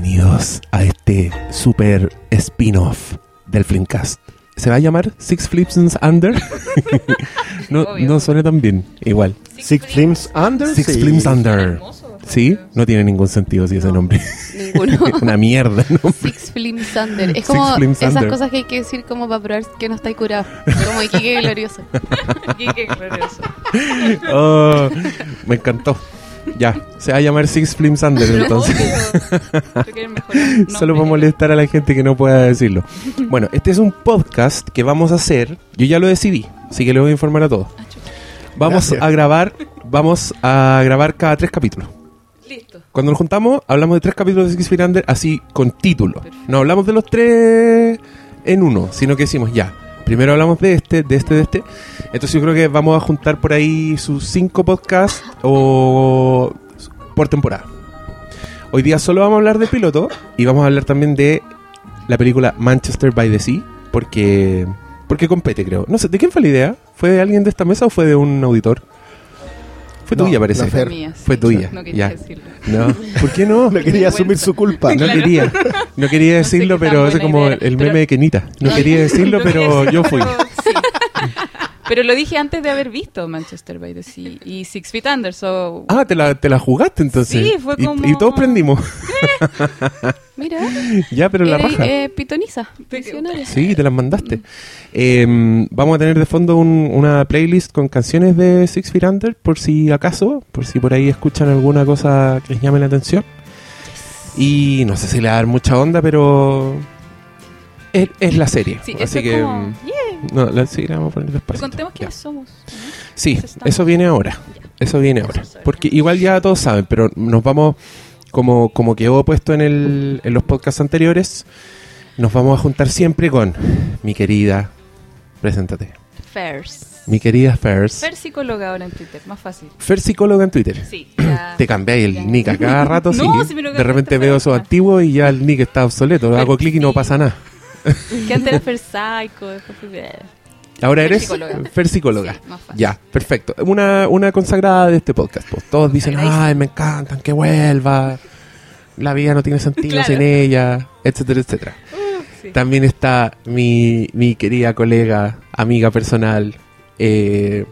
Bienvenidos a este super spin-off del Flimcast. ¿Se va a llamar Six Flips Under? no, no suena tan bien. Igual. Six Flames Under. Six sí. Flims Under. ¿Sí? No tiene ningún sentido si ese nombre. Ninguno. Una mierda, ¿no? Six Flims Under. Es como esas Under. cosas que hay que decir como para probar que no estáis curado. Como Iquique glorioso. Qué glorioso. Oh, me encantó. Ya, se va a llamar Six Flims Under Pero entonces. Solo para molestar a la gente que no pueda decirlo. Bueno, este es un podcast que vamos a hacer. Yo ya lo decidí, así que le voy a informar a todos. Ah. Vamos Gracias. a grabar, vamos a grabar cada tres capítulos. Listo. Cuando nos juntamos, hablamos de tres capítulos de Six Feet Under, así con título. Perfecto. No hablamos de los tres en uno, sino que decimos ya. Primero hablamos de este, de este, de este. Entonces yo creo que vamos a juntar por ahí sus cinco podcasts o por temporada. Hoy día solo vamos a hablar de piloto y vamos a hablar también de la película Manchester by the Sea, porque porque compete, creo. No sé, ¿de quién fue la idea? ¿Fue de alguien de esta mesa o fue de un auditor? Fue No, tuya, parece. Fer. Mía, sí. Fue tuya. No quería ya. decirlo. No, ¿por qué no? No quería asumir su culpa. No Claro. quería, no quería No sé decirlo, pero es como idea el meme pero- de Kenita. No No, quería decirlo, pero yo fui. Pero lo dije antes de haber visto Manchester by the Sea y Six Feet Under, so... Ah, te la, te la jugaste entonces. Sí, fue Y- como- Y, todos prendimos. Mira, ya, pero la raja. eh, pitoniza. Sí, te las mandaste. Eh, vamos a tener de fondo un- una playlist con canciones de Six Feet Under, por si acaso, por si por ahí escuchan alguna cosa que les llame la atención. Y no sé si le va a dar mucha onda, pero es, es la serie. Sí, Así que... como... mm, Yeah. No, la, sí, la vamos a poner despacio. contemos quiénes somos. Sí, Eso eso viene ahora. Eso viene ahora. Eso Porque igual ya todos saben, pero nos vamos, como, como quedó puesto en, el, en los podcasts anteriores, nos vamos a juntar siempre con mi querida, preséntate, Fairs. mi querida Fers. Fer psicóloga ahora en Twitter, más fácil. Fer psicóloga en Twitter. Sí, ya. Te cambiáis el Ya. nick a cada rato, No, sí. si me lo De repente veo esos perfecto. antiguos y ya el nick está obsoleto. Hago clic y no pasa nada. Que antes era Fer Psycho, después. Ahora eres psicóloga. Fer psicóloga. Sí, más fácil. Ya, perfecto. Una, una consagrada de este podcast. pues. Todos dicen, ay, me encantan, que vuelva. La vida no tiene sentido Claro. sin ella, etcétera, etcétera. Sí. También está mi, mi querida colega, amiga personal, eh,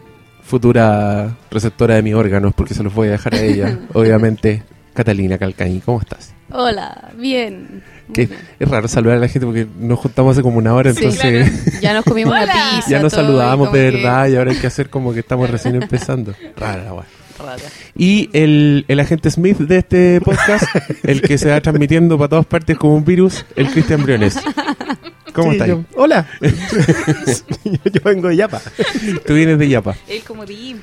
futura receptora de mis órganos, porque se los voy a dejar a ella, obviamente, Catalina Calcañi. ¿Cómo estás? Hola, bien. Que es raro saludar a la gente porque nos juntamos hace como una hora, Sí, entonces Ya nos comimos Hola. pizza. ya nos como de que- verdad y ahora hay que hacer como que estamos recién empezando. Rara la. Rara. Y el, el agente Smith de este podcast, el que se va transmitiendo para todas partes como un virus, el Cristian Briones. ¿Cómo Sí, estás? Hola. yo, vengo de Yapa. Tú vienes de Yapa. El comodín.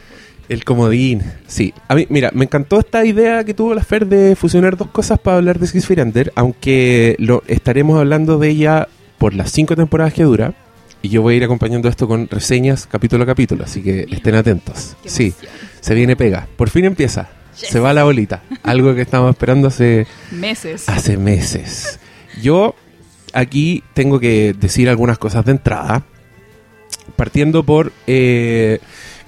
El comodín. Sí. A mí, mira, me encantó esta idea que tuvo la Fer de fusionar dos cosas para hablar de Six aunque lo estaremos hablando de ella por las cinco temporadas que dura. Y yo voy a ir acompañando esto con reseñas capítulo a capítulo, así que estén atentos. Sí, se viene pega. Por fin empieza. Yes. Se va la bolita. Algo que estamos esperando hace Meses. hace meses. Yo aquí tengo que decir algunas cosas de entrada. Partiendo por, eh,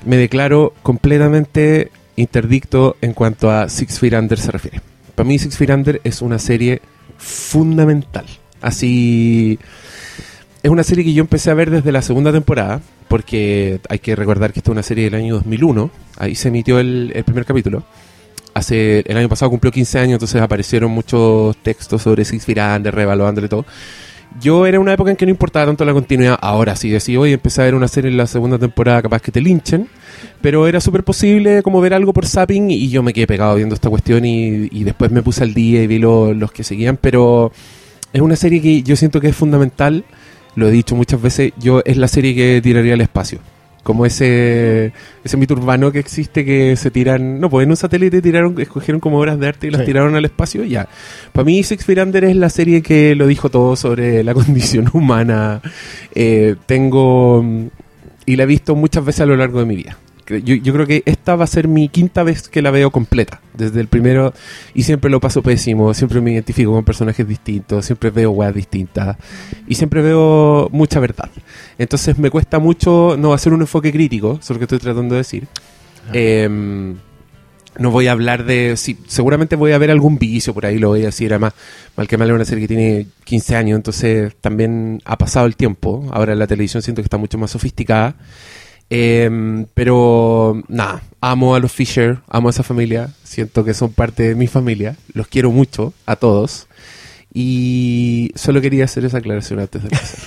me declaro completamente interdicto en cuanto a Six Feet Under se refiere. Para mí Six Feet Under es una serie fundamental. Así, es una serie que yo empecé a ver desde la segunda temporada, porque hay que recordar que esta es una serie del año 2001. Ahí se emitió el, primer capítulo hace el año pasado cumplió 15 años, entonces aparecieron muchos textos sobre Six Feet Under, reevaluándole todo. Yo era una época en que no importaba tanto la continuidad. Ahora sí, decía, oye, empecé a ver una serie en la segunda temporada, capaz que te linchen. Pero era súper posible como ver algo por zapping y yo me quedé pegado viendo esta cuestión y, y después me puse al día y vi lo- los que seguían. Pero es una serie que yo siento que es fundamental. Lo he dicho muchas veces, yo es la serie que tiraría al espacio. Como ese, ese mito urbano que existe que se tiran, no, pues en un satélite tiraron, escogieron como obras de arte y las Sí. tiraron al espacio, ya. Para mí Six Feet Under es la serie que lo dijo todo sobre la condición humana. Eh, tengo, y la he visto muchas veces a lo largo de mi vida. Yo, yo creo que esta va a ser mi quinta vez que la veo completa. Desde el primero, y siempre lo paso pésimo, siempre me identifico con personajes distintos, siempre veo weas distintas, y siempre veo mucha verdad. Entonces me cuesta mucho no hacer un enfoque crítico, eso es lo que estoy tratando de decir. Em, no voy a hablar de... Sí, seguramente voy a ver algún vicio por ahí, lo voy a decir. Además, mal que mal es una serie que tiene 15 años, entonces también ha pasado el tiempo. Ahora la televisión siento que está mucho más sofisticada. Eh, pero nada, amo a los Fisher, amo a esa familia, siento que son parte de mi familia, los quiero mucho a todos y solo quería hacer esa aclaración antes de empezar.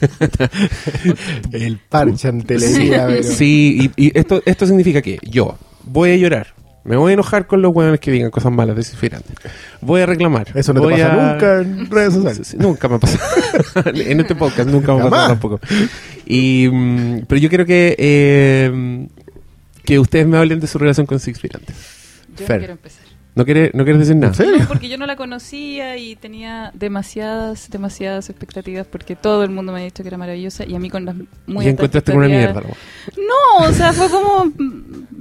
El parche ante pero- Sí, y, y esto, esto significa que yo voy a llorar, me voy a enojar con los hueones que digan cosas malas de Cifrante. Voy a reclamar. Eso no te pasa a- nunca en redes sociales. sí, nunca me ha pasado. en este podcast nunca me ha pasado tampoco. Y, mm, pero yo quiero que, eh, que ustedes me hablen de su relación con Six Feet. Yo Fer. quiero empezar. ¿No quieres no quieres decir nada? ¿En serio? No, porque yo no la conocía y tenía demasiadas, demasiadas expectativas porque todo el mundo me ha dicho que era maravillosa y a mí con las muy y encontraste con una mierda. ¿no? No, o sea, fue como,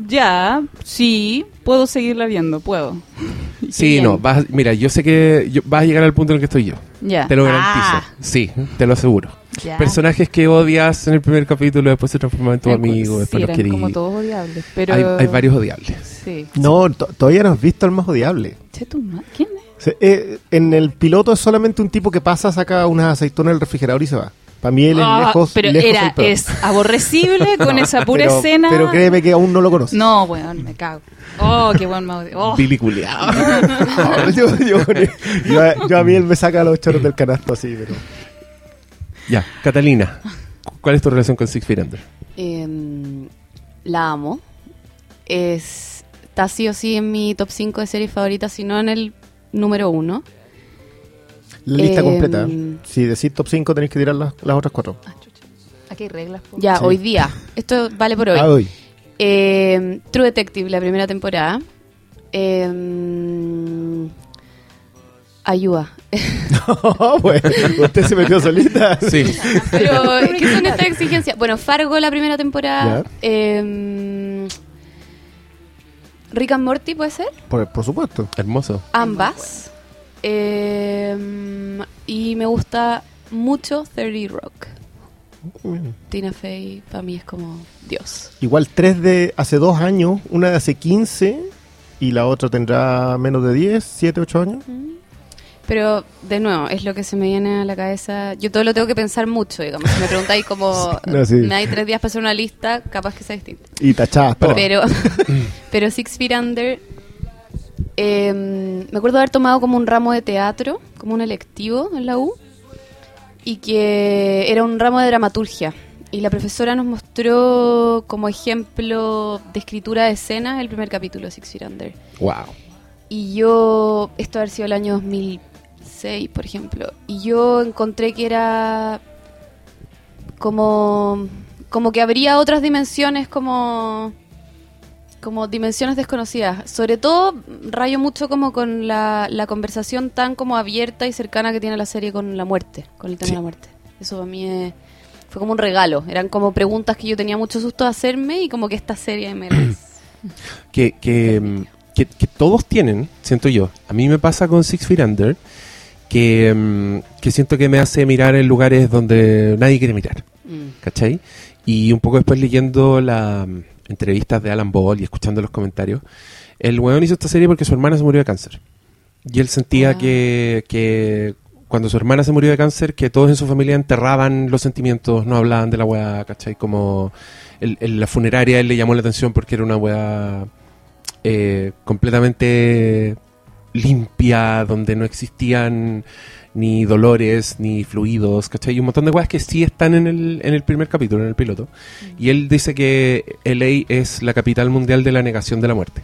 ya, sí, puedo seguirla viendo, puedo. Sí, bien. no. Vas, mira, yo sé que yo- vas a llegar al punto en el que estoy yo. Te lo Ah, garantizo. Sí, te lo aseguro. Personajes que odias en el primer capítulo, después se transforman en tu Eh, amigo, sí, después los querís. como todos odiables, pero... Hay, hay varios odiables. Sí. No, to- todavía no has visto al más odiable. ¿Quién es? Eh, en el piloto es solamente un tipo que pasa, saca unas aceitunas del refrigerador y se va. Para mí él es Ah, lejos, pero lejos era, el peor. es aborrecible con esa pura pero, escena. Pero créeme que aún no lo conoces. No, weón, me cago. Oh, qué buen odio. Oh. No, yo, yo- yo a- yo a mí él me saca los choros del canasto así, pero... ya, Catalina. ¿Cuál es tu relación con Six Feet Under? Em, la amo. Es, está sí o sí en mi top 5 de series favoritas, si no en el número 1. La lista Em, completa. Si decís top 5 tenéis que tirar las, las otras cuatro. Aquí hay reglas. po. Ya, Sí. hoy día. Esto vale por hoy. Ah, hoy. Em, True Detective, la primera temporada. Em, ayuda. bueno, usted se metió solita. Sí. Pero, ¿qué son estas exigencias? Bueno, Fargo, la primera temporada. Em, Rick and Morty, ¿puede ser? Por, por supuesto. Hermoso. Ambas. Em, y me gusta mucho 30 Rock. Tina Fey para mí es como Dios. Igual tres de hace dos años, una de hace 15 y la otra tendrá menos de 10, 7, 8 años. Pero, de nuevo, es lo que se me viene a la cabeza. Yo todo lo tengo que pensar mucho, digamos. Si me preguntáis como, No, sí. me hay tres días para hacer una lista, capaz que sea distinto. Y tachadas. Pero, pero Six Feet Under, em, me acuerdo haber tomado como un ramo de teatro, como un electivo en la U, y que era un ramo de dramaturgia. Y la profesora nos mostró como ejemplo de escritura de escenas el primer capítulo de Six Feet Under. Wow. Y yo, esto haber sido el año 2006, por ejemplo, y yo encontré que era como, como que habría otras dimensiones como, como dimensiones desconocidas. Sobre todo rayo mucho como con la, la conversación tan como abierta y cercana que tiene la serie con la muerte, con el tema Sí. de la muerte. Eso para mí es- fue como un regalo. Eran como preguntas que yo tenía mucho susto de hacerme y como que esta serie me las... que, que, que- que todos tienen, siento yo. A mí me pasa con Six Feet Under que, mm, que siento que me hace mirar en lugares donde nadie quiere mirar, Mm. ¿cachai? Y un poco después leyendo las entrevistas de Alan Ball y escuchando los comentarios, el weón hizo esta serie porque su hermana se murió de cáncer. Y él sentía Ah. que, que cuando su hermana se murió de cáncer, que todos en su familia enterraban los sentimientos, no hablaban de la weá, ¿cachai? Como el- el- la funeraria él le llamó la atención porque era una weá eh, completamente limpia, donde no existían ni dolores, ni fluidos, ¿cachai? Y un montón de weas que sí están en el, en el primer capítulo, en el piloto. Y él dice que LA es la capital mundial de la negación de la muerte.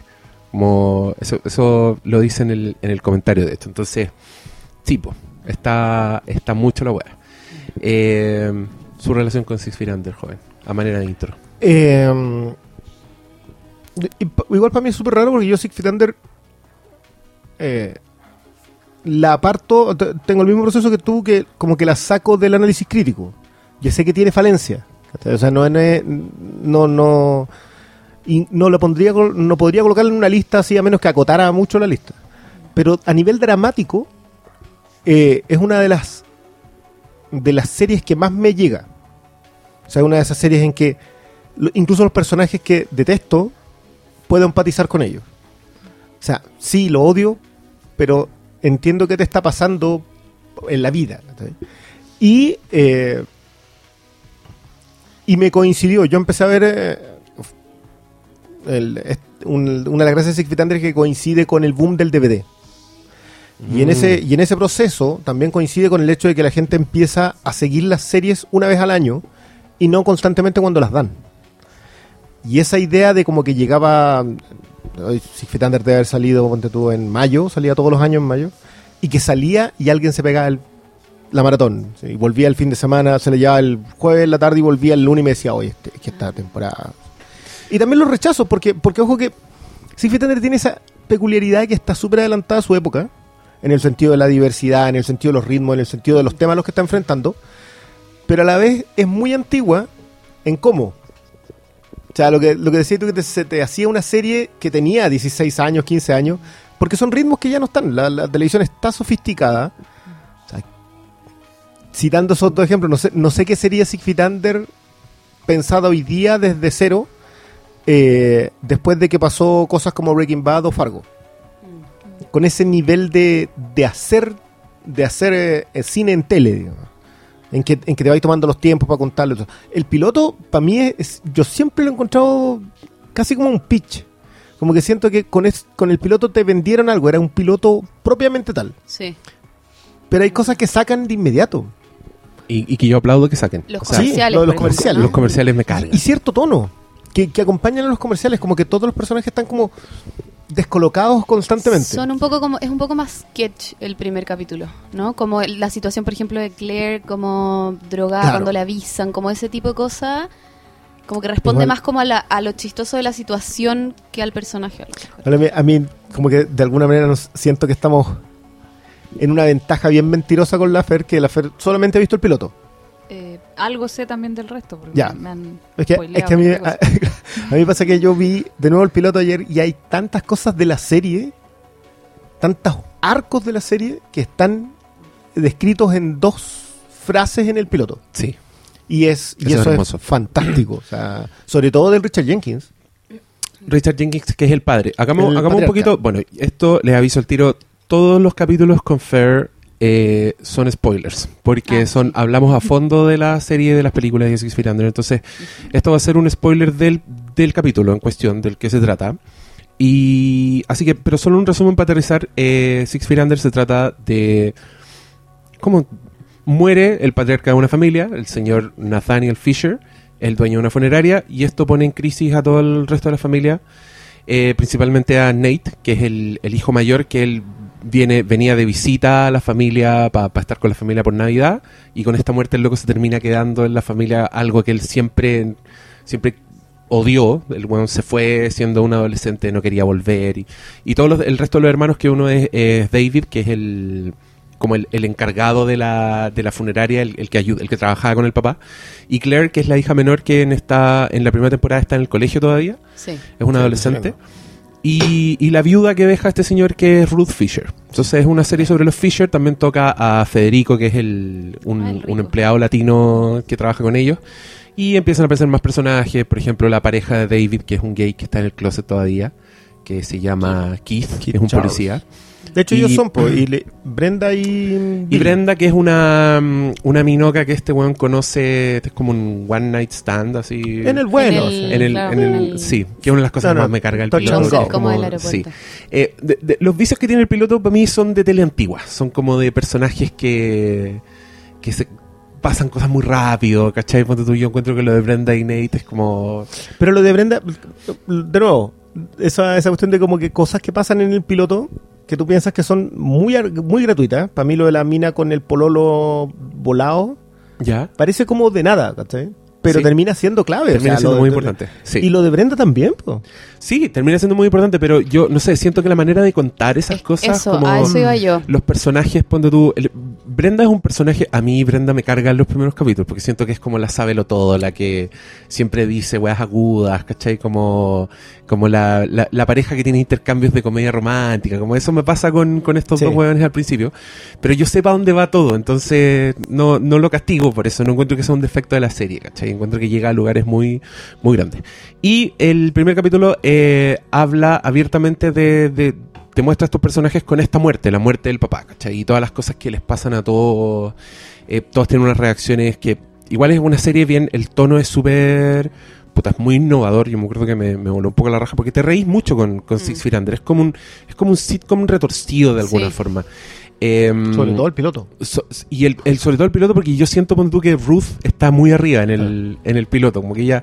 Como eso, eso lo dice en el, en el comentario, de hecho. Entonces, tipo, está, está mucho la wea. Eh, su relación con Six Feet Under, joven, a manera de intro. Eh, y pa- igual para mí es súper raro porque yo Six Feet Under eh, la aparto, tengo el mismo proceso que tú, que como que la saco del análisis crítico. Ya sé que tiene falencia. O sea, no no no no lo pondría no podría colocarla en una lista así a menos que acotara mucho la lista. Pero a nivel dramático eh, es una de las de las series que más me llega. O sea, una de esas series en que incluso los personajes que detesto puedo empatizar con ellos. sea, sí, lo odio, pero entiendo qué te está pasando en la vida. Y, eh, y me coincidió, yo empecé a ver... eh, el- es- un- una de las gracias de que coincide con el boom del DVD. Y en, Mm. ese, y en ese proceso también coincide con el hecho de que la gente empieza a seguir las series una vez al año y no constantemente cuando las dan. Y esa idea de como que llegaba. Six Feet Under debe haber salido, ponte tú, en mayo, salía todos los años en mayo, y que salía y alguien se pegaba el- la maratón. y volvía el fin de semana, se le llevaba el jueves en la tarde y volvía el lunes y me decía, oye, este- es que esta temporada. Y también los rechazo, porque, porque ojo que Six Feet Under tiene esa peculiaridad que está súper adelantada a su época, en el sentido de la diversidad, en el sentido de los ritmos, en el sentido de los temas a los que está enfrentando, pero a la vez es muy antigua en cómo. O sea, lo que, lo que decía tú, que te, se te hacía una serie que tenía 16 años, 15 años, porque son ritmos que ya no están. La, la televisión está sofisticada. O sea, citando esos dos ejemplos, no sé, no sé qué sería Six Feet Under pensada hoy día desde cero, eh, después de que pasó cosas como Breaking Bad o Fargo. Con ese nivel de, de hacer de hacer eh, cine en tele, digamos. En que, en que te vais tomando los tiempos para contarlo. y todo. El piloto, para mí, es, es- yo siempre lo he encontrado casi como un pitch. Como que siento que con, es- con el piloto te vendieron algo, era un piloto propiamente tal. Sí. Pero hay cosas que sacan de inmediato. Y, y que yo aplaudo que saquen. Los O sea, Sí, comerciales. lo de los comerciales. los comerciales me cargan. Y cierto tono, que, que acompañan a los comerciales, como que todos los personajes están como descolocados constantemente. Son un poco como, es un poco más sketch el primer capítulo, ¿no? Como la situación, por ejemplo, de Claire como drogada Claro. cuando le avisan, como ese tipo de cosas, como que responde Igual- más como a, la- a lo chistoso de la situación que al personaje. a. Ahora, me- A mí, como que de alguna manera nos siento que estamos en una ventaja bien mentirosa con la Fer, que la Fer solamente ha visto el piloto. Algo sé también del resto. Porque Ya. Me han Es que, es que a, mí, a, a mí pasa que yo vi de nuevo el piloto ayer y hay tantas cosas de la serie, tantos arcos de la serie que están descritos en dos frases en el piloto. Sí. Y, es, y Eso es eso es, hermoso. fantástico. O sea, sobre todo del Richard Jenkins. Richard Jenkins, que es el padre. Hagamos, El hagamos un poquito. Bueno, esto les aviso al tiro. Todos los capítulos con Fair eh, son spoilers. Porque Ah, son sí. hablamos a fondo de la serie de las películas de Six Feet Under. Entonces, esto va a ser un spoiler del, del capítulo en cuestión, del que se trata. Y así que, pero solo un resumen para aterrizar. eh, Six Feet Under se trata de cómo muere el patriarca de una familia, el señor Nathaniel Fisher, el dueño de una funeraria, y esto pone en crisis a todo el resto de la familia, eh, principalmente a Nate, que es el, el hijo mayor, que él viene, venía de visita a la familia para estar con la familia por Navidad, y con esta muerte el loco se termina quedando en la familia algo que él siempre, siempre odió, el weón se fue siendo un adolescente, no quería volver, y, y todos los- el resto de los hermanos que uno es, es David, que es el como el, el encargado de la, de la funeraria, el, el que ayuda, el que trabajaba con el papá, y Claire, que es la hija menor que en esta, en la primera temporada está en el colegio todavía, Sí. es una Sí, adolescente. Y, y la viuda que deja este señor que es Ruth Fisher. Entonces es una serie sobre los Fisher. También toca a Federico, que es el, un, Ah, el rico. un empleado latino que trabaja con ellos. Y empiezan a aparecer más personajes. Por ejemplo, la pareja de David, que es un gay que está en el closet todavía. Que se llama Keith, que es un Charles. policía. De hecho, Y- ellos son, pues, y le- Brenda y... Y Brenda, que es una, mm, una minoca que este weón conoce. Es como un one night stand, así. En el bueno. En sí. En el, Claro, en el- en el- sí, que es una de las cosas No, que más me carga el piloto. como del aeropuerto. sí. Eh, de- de- los vicios que tiene el piloto para mí son de tele antigua. Son como de personajes que, que se pasan cosas muy rápido, ¿cachai? Ponte tú, yo encuentro que lo de Brenda y Nate es como... Pero lo de Brenda, de nuevo, esa, esa cuestión de como que cosas que pasan en el piloto que tú piensas que son muy, muy gratuitas. Para mí lo de la mina con el pololo volado ¿Ya? parece como de nada, ¿cachai? Pero Sí. termina siendo clave. Termina o sea, siendo muy de- importante. Sí. Y lo de Brenda también, pues. Sí, termina siendo muy importante, pero yo, no sé, siento que la manera de contar esas Es- cosas... Eso, como a eso iba yo. Los personajes, ponte tú... el- Brenda es un personaje... A mí Brenda me carga en los primeros capítulos, porque siento que es como la sábelo todo, la que siempre dice weas agudas, ¿cachai? Como, como la, la, la pareja que tiene intercambios de comedia romántica, como eso me pasa con, con estos Sí. dos hueones al principio. Pero yo sé para dónde va todo, entonces no, no lo castigo por eso, no encuentro que sea un defecto de la serie, ¿cachai? Encuentro que llega a lugares muy, muy grandes. Y el primer capítulo eh, habla abiertamente de, de, te muestra a estos personajes con esta muerte, la muerte del papá, ¿cachai? Y todas las cosas que les pasan a todos. eh, todos tienen unas reacciones que. Igual es una serie bien. El tono es súper. Puta, es muy innovador. Yo me acuerdo que me, me voló un poco la raja porque te reís mucho con, con Six Mm. Feet Under. Es como un, es como un sitcom retorcido de alguna Sí. forma. Em, Sobre todo el piloto. So- y el, el- sobre todo el piloto porque yo siento ponte tú, que Ruth está muy arriba en el, en el piloto como que ella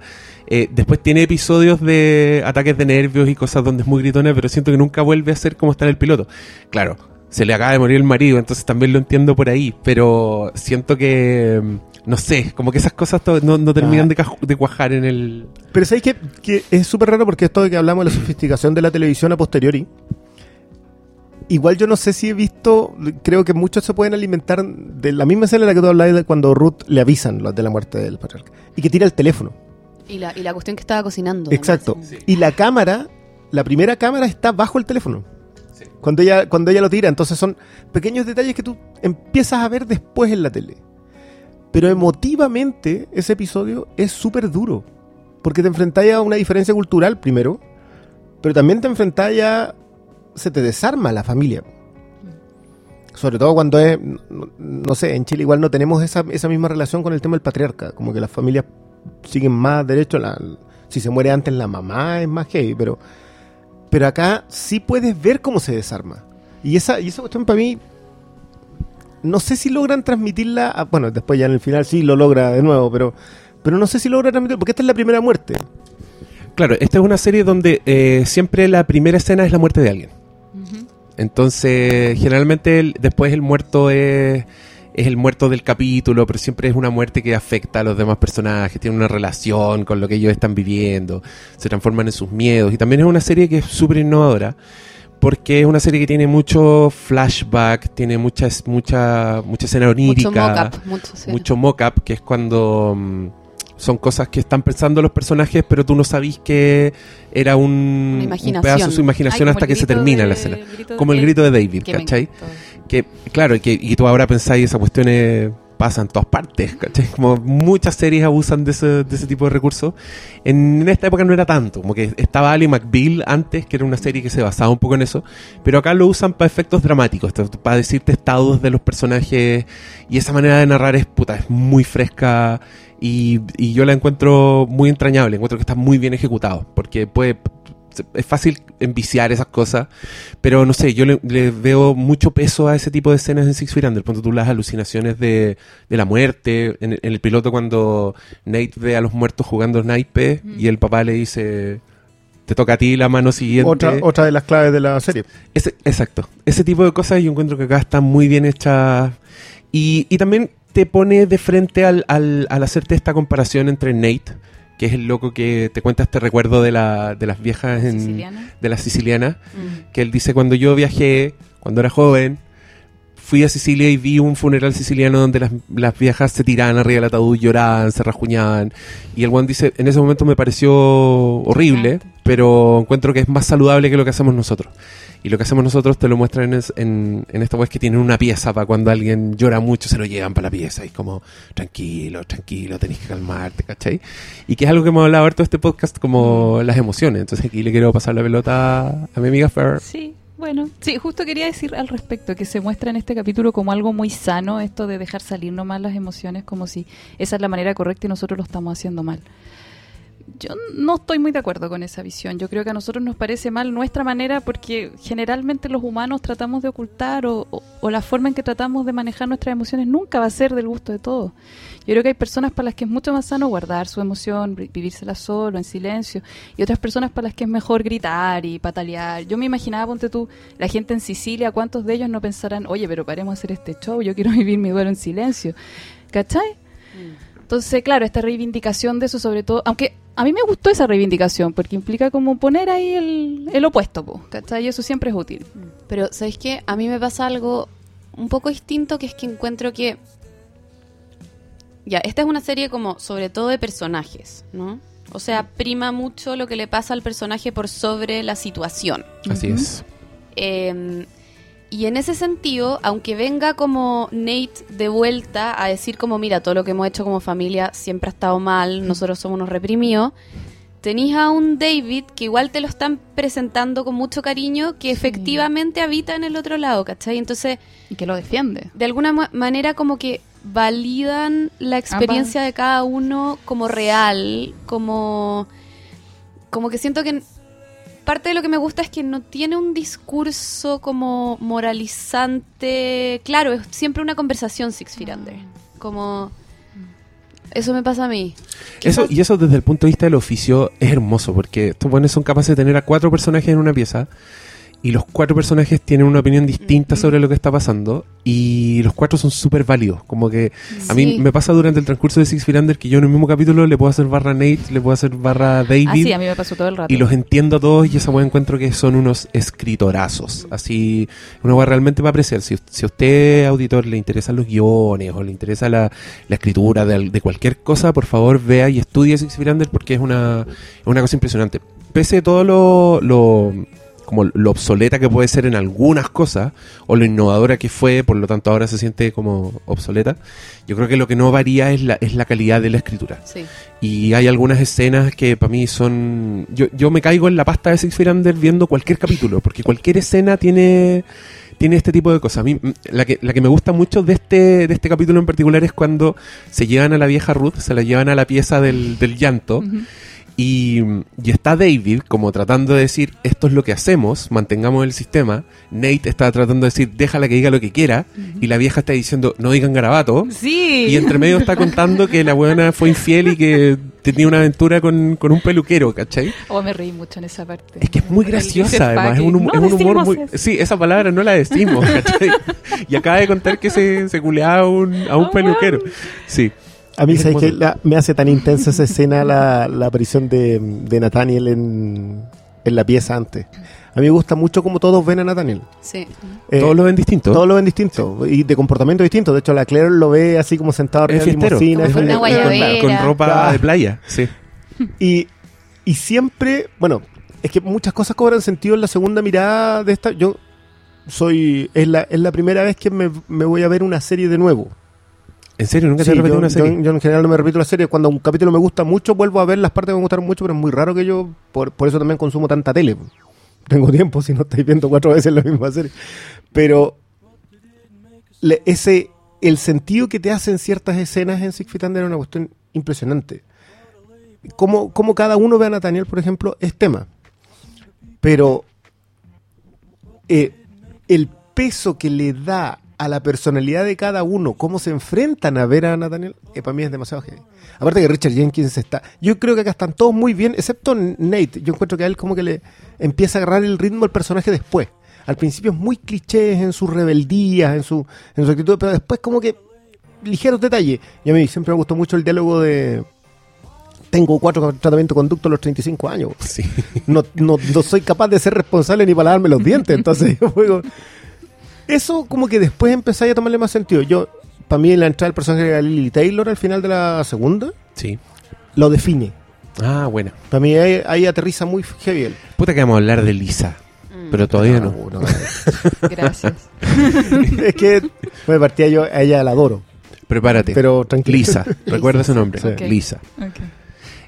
eh, después tiene episodios de ataques de nervios y cosas donde es muy gritona pero siento que nunca vuelve a ser como está en el piloto claro se le acaba de morir el marido entonces también lo entiendo por ahí pero siento que mm, no sé como que esas cosas no, no terminan Ah. de, de cuajar en el Pero sabéis que, que es súper raro porque esto de que hablamos de la sofisticación de la televisión a posteriori. Igual yo no sé si he visto, creo que muchos se pueden alimentar de la misma escena en la que tú hablabas de cuando Ruth le avisan de la muerte del patriarca. Y que tira el teléfono. Y la, y la cuestión que estaba cocinando. Exacto. Y la cámara, la primera cámara está bajo el teléfono. Cuando ella, cuando ella lo tira. Entonces son pequeños detalles que tú empiezas a ver después en la tele. Pero emotivamente ese episodio es súper duro. Porque te enfrentáis a una diferencia cultural primero. Pero también te enfrentáis a... Se te desarma la familia. Sobre todo cuando es... No, no sé, en Chile igual no tenemos esa, esa misma relación con el tema del patriarca. Como que las familias siguen más derecho. La, si se muere antes la mamá es más heavy, pero... Pero acá sí puedes ver cómo se desarma. Y esa, y esa cuestión para mí... No sé si logran transmitirla... a- bueno, después ya en el final sí lo logra de nuevo, pero... Pero no sé si logra transmitirla, porque esta es la primera muerte. claro esta es una serie donde eh, siempre la primera escena es la muerte de alguien. Entonces, generalmente el- después el muerto es, es el muerto del capítulo, pero siempre es una muerte que afecta a los demás personajes, tiene una relación con lo que ellos están viviendo, se transforman en sus miedos. Y también es una serie que es súper innovadora, porque es una serie que tiene mucho flashback, tiene mucha, mucha, mucha escena onírica Mucho mock-up. Mucho, sí. mucho mock-up, que es cuando mm, son cosas que están pensando los personajes, pero tú no sabís que era un, un pedazo de su Ay, imaginación como hasta que se termina de- la escena. Como el grito de David, que ¿cachai? Que, claro, y que, y tú ahora pensáis esas cuestiones pasan en todas partes, ¿cachai? Como muchas series abusan de ese, de ese tipo de recursos. En, en esta época no era tanto, como que estaba Ali McBeal antes, que era una serie que se basaba un poco en eso, pero acá lo usan para efectos dramáticos, para decirte estados de los personajes, y esa manera de narrar es, puta, es muy fresca, y, y yo la encuentro muy entrañable, encuentro que está muy bien ejecutado, porque puede... Es fácil enviciar esas cosas, pero no sé, yo le, le veo mucho peso a ese tipo de escenas en Six Feet Under. Ponte tú las alucinaciones de, de la muerte. En, en el piloto, cuando Nate ve a los muertos jugando naipes y el papá le dice: Te toca a ti la mano siguiente. Otra, otra de las claves de la serie. Ese- exacto. Ese tipo de cosas yo encuentro que acá están muy bien hechas. Y, y también te pone de frente al, al, al hacerte esta comparación entre Nate, que es el loco que te cuenta este recuerdo de, la, de las viejas en, Siciliana. de las sicilianas Mm. que él dice cuando yo viajé, cuando era joven, fui a Sicilia y vi un funeral siciliano donde las, las viejas se tiraban arriba del ataúd, lloraban, se rajuñaban. Y el one dice, en ese momento me pareció horrible, pero encuentro que es más saludable que lo que hacemos nosotros. Y lo que hacemos nosotros te lo muestran en, en, en esta web que tienen una pieza para cuando alguien llora mucho, se lo llevan para la pieza. Y es como, tranquilo, tranquilo, tenés que calmarte, ¿cachai? Y que es algo que hemos hablado harto este podcast, como las emociones. Entonces aquí le quiero pasar la pelota a mi amiga Fer. Sí, bueno, sí, justo quería decir al respecto que se muestra en este capítulo como algo muy sano esto de dejar salir nomás las emociones como si esa es la manera correcta y nosotros lo estamos haciendo mal. Yo no estoy muy de acuerdo con esa visión. Yo creo que a nosotros nos parece mal nuestra manera porque generalmente los humanos tratamos de ocultar o, o- o la forma en que tratamos de manejar nuestras emociones nunca va a ser del gusto de todos. Yo creo que hay personas para las que es mucho más sano guardar su emoción, vi- vivírsela solo, en silencio, y otras personas para las que es mejor gritar y patalear. Yo me imaginaba, ponte tú, la gente en Sicilia, ¿cuántos de ellos no pensarán, oye, pero paremos a hacer este show, yo quiero vivir mi duelo en silencio? ¿Cachai? Entonces, claro, esta reivindicación de eso, sobre todo, aunque a mí me gustó esa reivindicación, porque implica como poner ahí el, el opuesto, po, ¿cachai? Y eso siempre es útil. Pero, ¿sabéis qué? A mí me pasa algo un poco distinto, que es que encuentro que... Ya, esta es una serie como sobre todo de personajes, ¿no? O sea, prima mucho lo que le pasa al personaje por sobre la situación. Así es. Eh, y en ese sentido, aunque venga como Nate de vuelta a decir como, mira, todo lo que hemos hecho como familia siempre ha estado mal, nosotros somos unos reprimidos, tenéis a un David que igual te lo están presentando con mucho cariño, que efectivamente habita en el otro lado, ¿cachai? Entonces, Y que lo defiende. de alguna ma- manera como que validan la experiencia de cada uno como real, como como que siento que parte de lo que me gusta es que no tiene un discurso como moralizante, claro, es siempre una conversación Six Feet Under, como eso me pasa a mí. Eso, y eso desde el punto de vista del oficio es hermoso, porque estos buenos son capaces de tener a cuatro personajes en una pieza y los cuatro personajes tienen una opinión distinta Ujú. sobre lo que está pasando y los cuatro son súper válidos. Como que a mí Sí. me pasa durante el transcurso de Six Feet Under que yo en el mismo capítulo le puedo hacer barra a Nate, le puedo hacer barra a David. Ah, sí, a mí me pasó todo el rato. Y los entiendo a todos y esa weá encuentro que son unos escritorazos. Así, una weá realmente para apreciar. Si, si a usted, auditor, le interesan los guiones o le interesa la, la escritura de, de cualquier cosa, por favor vea y estudie Six Feet Under porque es una, una cosa impresionante. Pese a todo lo, lo, como lo obsoleta que puede ser en algunas cosas, o lo innovadora que fue, por lo tanto ahora se siente como obsoleta, yo creo que lo que no varía es la, es la calidad de la escritura. Sí. Y hay algunas escenas que para mí son... Yo, yo me caigo en la pasta de Six Feet Under viendo cualquier capítulo, porque cualquier escena tiene tiene este tipo de cosas. A mí, la que, la que me gusta mucho de este, de este capítulo en particular es cuando se llevan a la vieja Ruth, se la llevan a la pieza del, del llanto. Y, y está David como tratando de decir, esto es lo que hacemos, mantengamos el sistema. Nate está tratando de decir, déjala que diga lo que quiera, y la vieja está diciendo, no digan garabato. Sí. Y entre medio está contando que la buena fue infiel y que tenía una aventura con, con un peluquero, ¿cachai? Oh, me reí mucho en esa parte. Es que es muy graciosa, además. Es un, fucking. es No un humor muy. eso. Sí, esa palabra no la decimos, ¿cachai? Y acaba de contar que se, se culeaba a un, a un Oh, peluquero. Sí. A mí, Es ¿sabes. La- me hace tan intensa esa escena la, la aparición de, de Nathaniel en, en la pieza antes. A mí me gusta mucho cómo todos ven a Nathaniel. Sí. Eh, Todos lo ven distinto. todos lo ven distinto y de comportamiento distinto. De hecho, la Claire lo ve así como sentado arriba de limusina. Como es una con, con ropa Claro. de playa. Sí. Y, y siempre, bueno, es que muchas cosas cobran sentido en la segunda mirada de esta. Yo soy, es la, es la primera vez que me, me voy a ver una serie de nuevo. ¿En serio? ¿Nunca Sí, te repetí yo, una serie? yo- yo en general no me repito la serie. Cuando un capítulo me gusta mucho, vuelvo a ver las partes que me gustaron mucho, pero es muy raro que yo, por, por eso también consumo tanta tele. Tengo tiempo si no estáis viendo cuatro veces la misma serie. Pero le- ese, el sentido que te hacen ciertas escenas en Six Feet Under es una cuestión impresionante. Como, como cada uno ve a Nathaniel, por ejemplo, es tema. Pero eh, el peso que le da a la personalidad de cada uno, cómo se enfrentan a ver a Nathaniel, eh, para mí es demasiado heavy. Aparte que Richard Jenkins está... Yo creo que acá están todos muy bien, excepto Nate. Yo encuentro que a él como que le empieza a agarrar el ritmo al personaje después. Al principio es muy cliché en sus rebeldías, en su, en su actitud, pero después como que ligeros detalles. Y a mí siempre me gustó mucho el diálogo de... Tengo cuatro tratamientos de conducto a los 35 años Sí. no, no, no soy capaz de ser responsable ni para lavarme los dientes. Entonces, yo juego. Eso, como que después empecé a tomarle más sentido. Yo, para mí, la entrada del personaje de Lily Taylor al final de la segunda Sí. lo define. Ah, bueno. Para mí, ahí, ahí aterriza muy heavy él. Puta que vamos a hablar de Lisa. Pero todavía no. no. Gracias. es que, me partía yo, a ella la adoro. Prepárate. Pero tranquilo. Lisa. Recuerda su nombre. Sí. Lisa.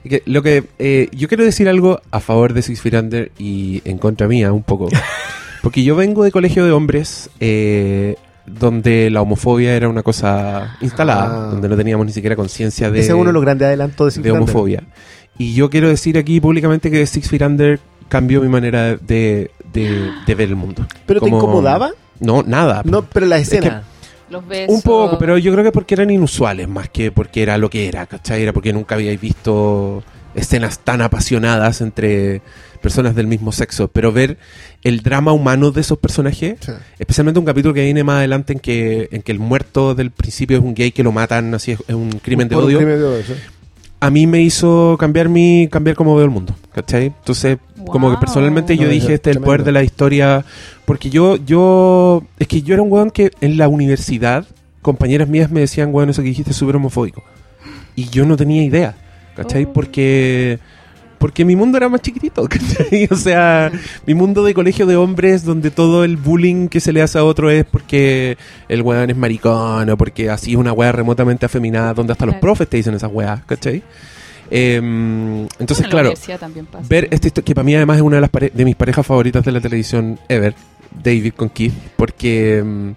Que lo que eh, yo quiero decir algo a favor de Six Feet Under y en contra mía un poco. Porque yo vengo de colegio de hombres eh, donde la homofobia era una cosa instalada, Ah. donde no teníamos ni siquiera conciencia de, Ese es uno de los grandes adelantos de Six de Under. homofobia. Y yo quiero decir aquí públicamente que Six Feet Under cambió mi manera de, de- de ver el mundo. ¿Pero te Como- incomodaba? No, nada. No, pero la escena. Los besos. Un poco, pero yo creo que porque eran inusuales más que porque era lo que era, ¿cachai? Era porque nunca habíais visto escenas tan apasionadas entre personas del mismo sexo. Pero ver el drama humano de esos personajes, Sí. especialmente un capítulo que viene más adelante en que, en que el muerto del principio es un gay que lo matan, así es, es un crimen de odio, crimen de odio, sí. a mí me hizo cambiar mi cambiar cómo veo el mundo, ¿cachai? Entonces, como que Wow. personalmente yo No, dije, es este es el poder de la historia, porque yo, yo, es que yo era un weón que en la universidad, compañeras mías me decían, weón, eso que dijiste es súper homofóbico. Y yo no tenía idea, ¿cachai? Oh. Porque... Porque mi mundo era más chiquitito, ¿cachai? O sea, mi mundo de colegio de hombres donde todo el bullying que se le hace a otro es porque el weón es maricón o porque así es una weá remotamente afeminada donde hasta los profes te dicen esas weas, ¿cachai? Em, entonces, En la claro, pasa. ver esta historia, que para mí además es una de, las de mis parejas favoritas de la televisión ever, David con Keith, porque em,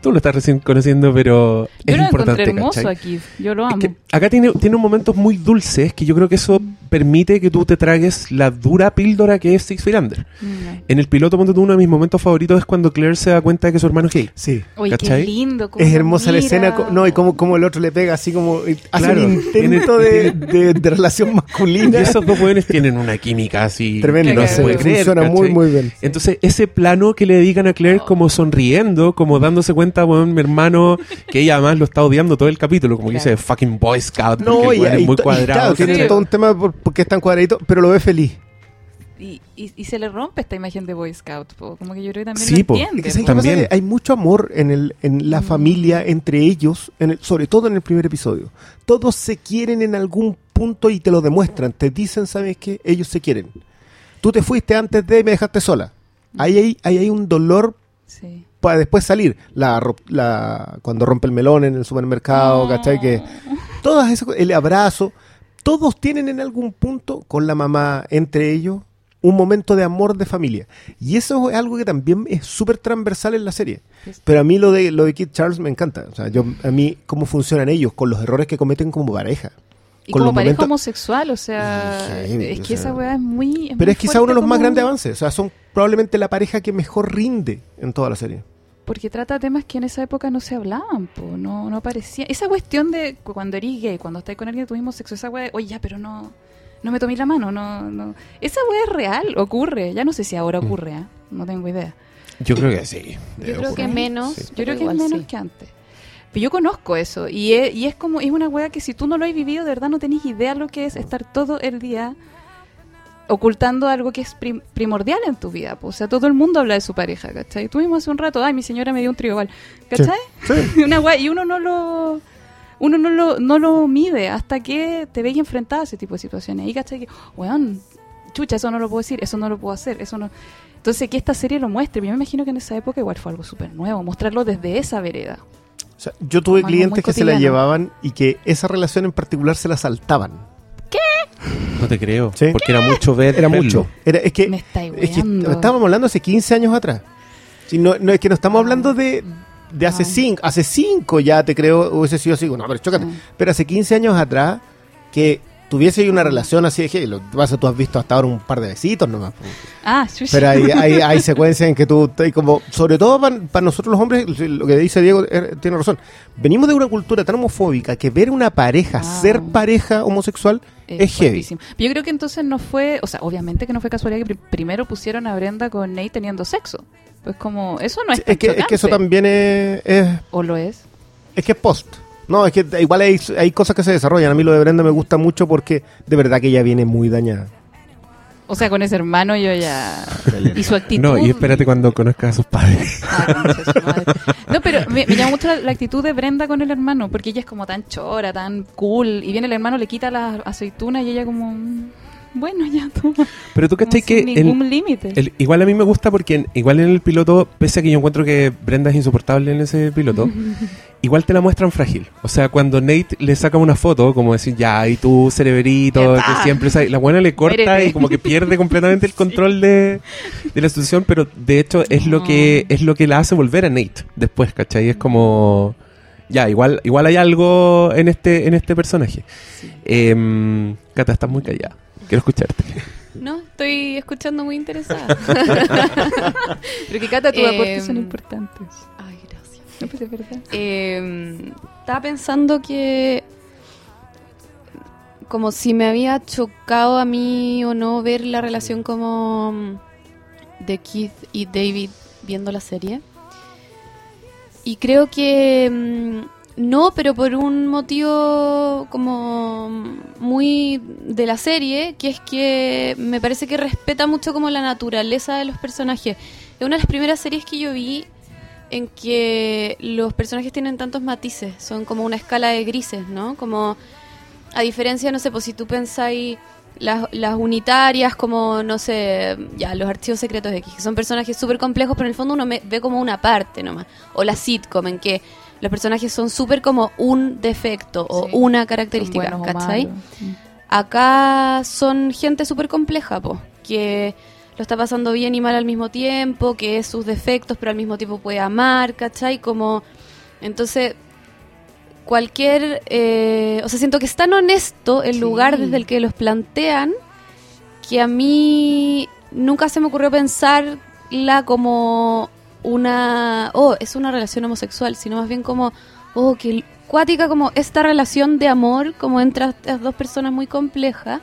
tú lo estás recién conociendo, pero Yo es lo importante. hermoso ¿cachai? aquí. Yo lo Es amo. que acá tiene, tiene momentos muy dulces que yo creo que eso permite que tú te tragues la dura píldora que es Six Feet Under. Mm. En el piloto, ponte tú, uno de mis momentos favoritos es cuando Claire se da cuenta de que su hermano es gay. Sí. Oye, ¿Cachai? qué lindo. cómo Es hermosa la escena, no, y como, como el otro le pega así como y hace Claro, un intento de, de- de relación Y masculina. esos dos jóvenes tienen una química así Tremendo, no se puede creer. funciona muy muy bien. Entonces, ese plano que le dedican a Claire como sonriendo, como dándose cuenta, bueno, mi hermano, que ella además lo está odiando todo el capítulo, como que dice fucking Boy Scout, No, porque el y, weón es muy cuadrado. claro, tiene todo un tema por- porque es tan cuadradito, pero lo ve feliz. Y, y, y se le rompe esta imagen de Boy Scout. po. Como que yo creo que también Sí, lo po. entiende. Es que. También. Hay mucho amor en, el, en la Mm. familia, entre ellos, en el- sobre todo en el primer episodio. Todos se quieren en algún punto y te lo demuestran. Te dicen, ¿sabes qué? Ellos se quieren. Tú te fuiste antes de y me dejaste sola. Ahí hay, ahí hay un dolor Sí. Para después salir. La, cuando rompe el melón en el supermercado, ¿cachai? Que todas esas el abrazo, todos tienen en algún punto con la mamá, entre ellos, un momento de amor de familia. Y eso es algo que también es súper transversal en la serie. Pero a mí lo de lo de Kid Charles me encanta. O sea, yo a mí cómo funcionan ellos con los errores que cometen como pareja. Y Con como los pareja momentos- homosexual, o sea, Sí, es o que sea, esa weá es muy. Pero muy es quizá uno de los más grandes avances. O sea, son probablemente la pareja que mejor rinde en toda la serie. Porque trata temas que en esa época no se hablaban, po, no, no parecía. Esa cuestión de cu- cuando eres gay, cuando estás con alguien de tu mismo sexo, esa weá, de, oye, ya, pero no, no me tomé la mano, no, no. Esa weá es real, ocurre. Ya no sé si ahora Mm. ocurre, ¿ah? no tengo idea. Yo creo que sí. Yo creo que menos. Sí. Yo pero creo que es menos sí. que antes. Pero yo conozco eso. Y es, y es como, es una weá que si tú no lo has vivido, de verdad no tenés idea lo que es estar todo el día ocultando algo que es prim- primordial en tu vida. po. O sea, todo el mundo habla de su pareja, ¿cachai? Tú mismo hace un rato, ay, mi señora me dio un trío igual, ¿cachai? Sí. una weá, y uno no lo... Uno no lo, no lo mide hasta que te veis enfrentada a ese tipo de situaciones. Y cachai que, weón, chucha, eso no lo puedo decir, eso no lo puedo hacer, eso no... Entonces, que esta serie lo muestre. Yo me imagino que en esa época igual fue algo súper nuevo, mostrarlo desde esa vereda. O sea, yo tuve Como clientes que se la llevaban y que esa relación en particular se la saltaban. No te creo. Sí. Porque era mucho ver. Era verlo. mucho. Era, es que, Me es que estábamos hablando hace 15 años atrás. Si no, no, es que no estamos hablando de, de hace Ah. 5. Hace 5 ya te creo hubiese sido así. No, pero chócate. Pero hace 15 años atrás que tuviese una relación así de lo que pasa, tú has visto hasta ahora un par de besitos nomás. Ah, chucha. Pero hay, hay, hay secuencias en que tú, te- como, sobre todo para, nosotros los hombres, lo que dice Diego eh, tiene razón. Venimos de una cultura tan homofóbica que ver una pareja, Ah. ser pareja homosexual, es, heavy. fuertísimo. Yo creo que entonces no fue, o sea, obviamente que no fue casualidad que pri- primero pusieron a Brenda con Nate teniendo sexo. Pues como, eso no es Sí, tan es, que, es que eso también es, es, ¿O lo es? es que es post. No, es que igual hay, hay cosas que se desarrollan. A mí lo de Brenda me gusta mucho porque de verdad que ella viene muy dañada. O sea, con ese hermano yo ya... y su actitud... No, y espérate cuando conozcas a sus padres. Ah, su madre. No, pero me, me llama mucho la, la actitud de Brenda con el hermano, porque ella es como tan chora, tan cool, y viene el hermano, le quita las aceitunas y ella como... Bueno, ya toma. Pero tú cachai que sin el- ningún límite. el- igual a mí me gusta porque en- igual en el piloto, pese a que yo encuentro que Brenda es insoportable en ese piloto, igual te la muestran frágil. O sea, cuando Nate le saca una foto, como decir, ya, y tú, cerebrito, que siempre sa- la buena le corta y como que pierde completamente el control de, de la situación, pero de hecho es lo No. que es lo que la hace volver a Nate después, ¿cachai? Es como ya, igual igual hay algo en este en este personaje. Em, Cata, estás muy callada. Quiero escucharte. No, estoy escuchando muy interesada. Pero que Cata, tus Eh, aportes son importantes. Ay, gracias. No, pues es verdad. Eh, estaba pensando que como si me había chocado a mí o no ver la relación como mm, de Keith y David viendo la serie. Y creo que mm, no, pero por un motivo como muy de la serie, que es que me parece que respeta mucho como la naturaleza de los personajes. Es una de las primeras series que yo vi en que los personajes tienen tantos matices, son como una escala de grises, ¿no? Como, a diferencia, no sé, pues si tú pensáis las, las unitarias como, no sé, ya, los archivos secretos X, que son personajes súper complejos, pero en el fondo uno me- ve como una parte nomás. O la sitcom, en que los personajes son súper como un defecto o Sí, una característica, ¿cachai? acá son gente súper compleja, po, que lo está pasando bien y mal al mismo tiempo, que es sus defectos, pero al mismo tiempo puede amar, ¿cachai? Como, entonces, cualquier, eh, o sea, siento que es tan honesto el Sí. lugar desde el que los plantean, que a mí nunca se me ocurrió pensarla como una, oh, es una relación homosexual, sino más bien como, oh, que cuática como esta relación de amor, como entre estas dos personas muy complejas.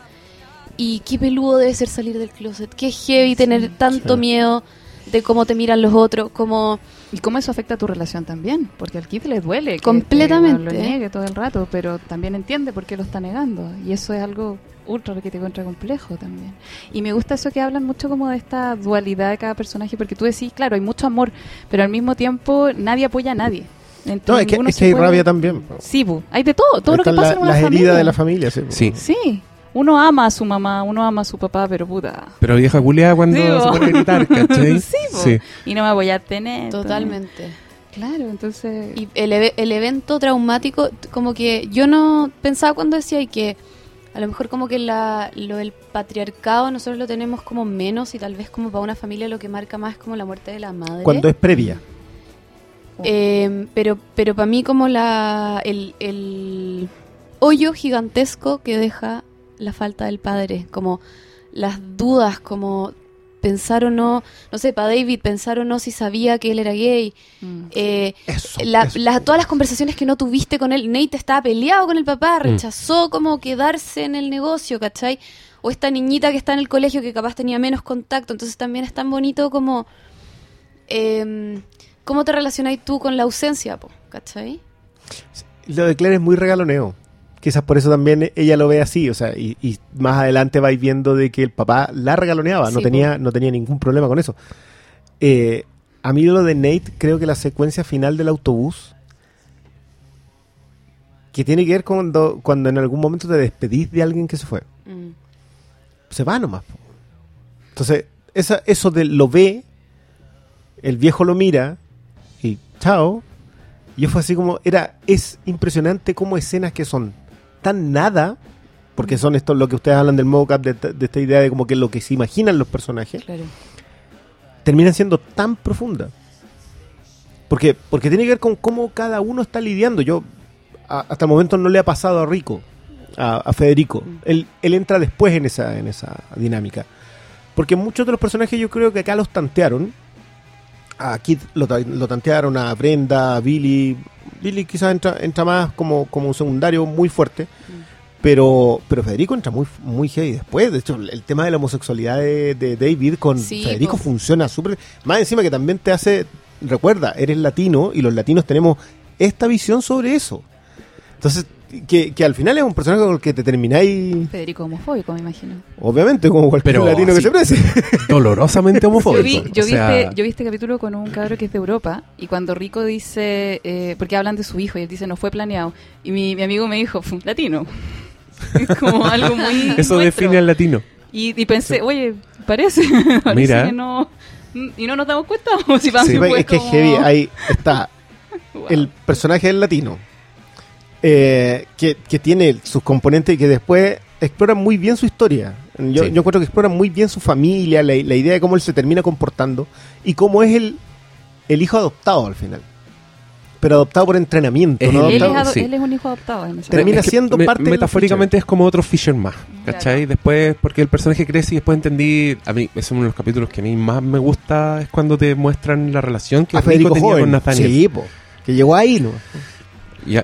Y qué peludo debe ser salir del closet, qué heavy tener tanto miedo de cómo te miran los otros, como Y cómo eso afecta a tu relación también, porque al Kid le duele. que- Completamente. Que lo niegue todo el rato, pero también entiende por qué lo está negando. Y eso es algo ultra que te contra complejo también. Y me gusta eso que hablan mucho como de esta dualidad de cada personaje, porque tú decís, claro, hay mucho amor, pero al mismo tiempo nadie apoya a nadie. Entre No, es que, es hay puede- rabia también. Sí, bu, hay de todo, todo lo que pasa la- en una las familia. heridas de la familia. Sí. Sí. Sí, uno ama a su mamá, uno ama a su papá, pero puta. Pero vieja culiada cuando Sí, se pone a gritar, ¿cachai? Sí, bu, y no me voy a tener. totalmente. Claro, entonces... Y el, el evento traumático, como que yo no pensaba cuando decía y que a lo mejor como que la, lo del patriarcado nosotros lo tenemos como menos y tal vez como para una familia lo que marca más es como la muerte de la madre. Cuando es previa. Eh, pero pero para mí como la el, el hoyo gigantesco que deja la falta del padre, como las dudas, como pensar o no, no sé, para David pensar o no si sabía que él era gay, Mm. eh, Eso. la- eso. la- todas las conversaciones que no tuviste con él, Nate estaba peleado con el papá, Mm. rechazó como quedarse en el negocio, ¿cachai? O esta niñita que está en el colegio que capaz tenía menos contacto, entonces también es tan bonito como... em, ¿Cómo te relacionáis tú con la ausencia, po, ¿cachai? Lo de Claire es muy regaloneo. Quizás por eso también ella lo ve así, o sea, y, y más adelante vais viendo de que el papá la regaloneaba, no tenía, no tenía ningún problema con eso. Eh, a mí lo de Nate, creo que la secuencia final del autobús, que tiene que ver cuando, cuando en algún momento te despedís de alguien que se fue. Mm. se va nomás. Entonces, esa, eso de lo ve, el viejo lo mira y chao. Y yo fue así como, era, es impresionante como escenas que son tan nada, porque son esto lo que ustedes hablan del mocap, de, de esta idea de como que lo que se imaginan los personajes, Claro. terminan siendo tan profundas. Porque, porque tiene que ver con cómo cada uno está lidiando. Yo, a- hasta el momento no le ha pasado a Rico, a, a Federico. Mm. Él, él entra después en esa, en esa dinámica. Porque muchos de los personajes yo creo que acá los tantearon. A Kid lo, lo tantearon, a Brenda, a Billy. Billy quizás entra, entra más como, como un secundario muy fuerte. Pero, pero Federico entra muy, muy heavy después. De hecho, el tema de la homosexualidad de, de David con Sí, Federico po. funciona súper. Más encima que también te hace. Recuerda, eres latino y los latinos tenemos esta visión sobre eso. Entonces, que, que al final es un personaje con el que te termináis, Federico homofóbico, me imagino. obviamente, como cualquier Pero latino que se precie. Dolorosamente Yo homofóbico. vi, yo, o vi sea, este, yo vi este capítulo con un cabro que es de Europa y cuando Rico dice, eh, porque hablan de su hijo y él dice no fue planeado y mi, mi amigo me dijo, "Fu, latino. Es como algo muy... Eso nuestro. define al latino. Y, y pensé, oye, parece, parece Mira. que no... Y no nos damos cuenta. O si Sí. fue es que es como- heavy. Ahí está Wow. el personaje del latino. Eh, que, que tiene sus componentes y que después explora muy bien su historia. Yo, Sí. yo encuentro que explora muy bien su familia, la, la idea de cómo él se termina comportando y cómo es el, el hijo adoptado al final. Pero adoptado por entrenamiento, Es no él, es adoptado- ado- sí. él es un hijo adoptado. En ese Termina Es que siendo me- parte Metafóricamente es como otro Fisher más, ¿cachai? Claro. Después, porque el personaje crece y después entendí. A mí, es uno de los capítulos que a mí más me gusta, es cuando te muestran la relación que Federico tenía joven. con Nathaniel. Sí, po, que llegó ahí, ¿no? Ya,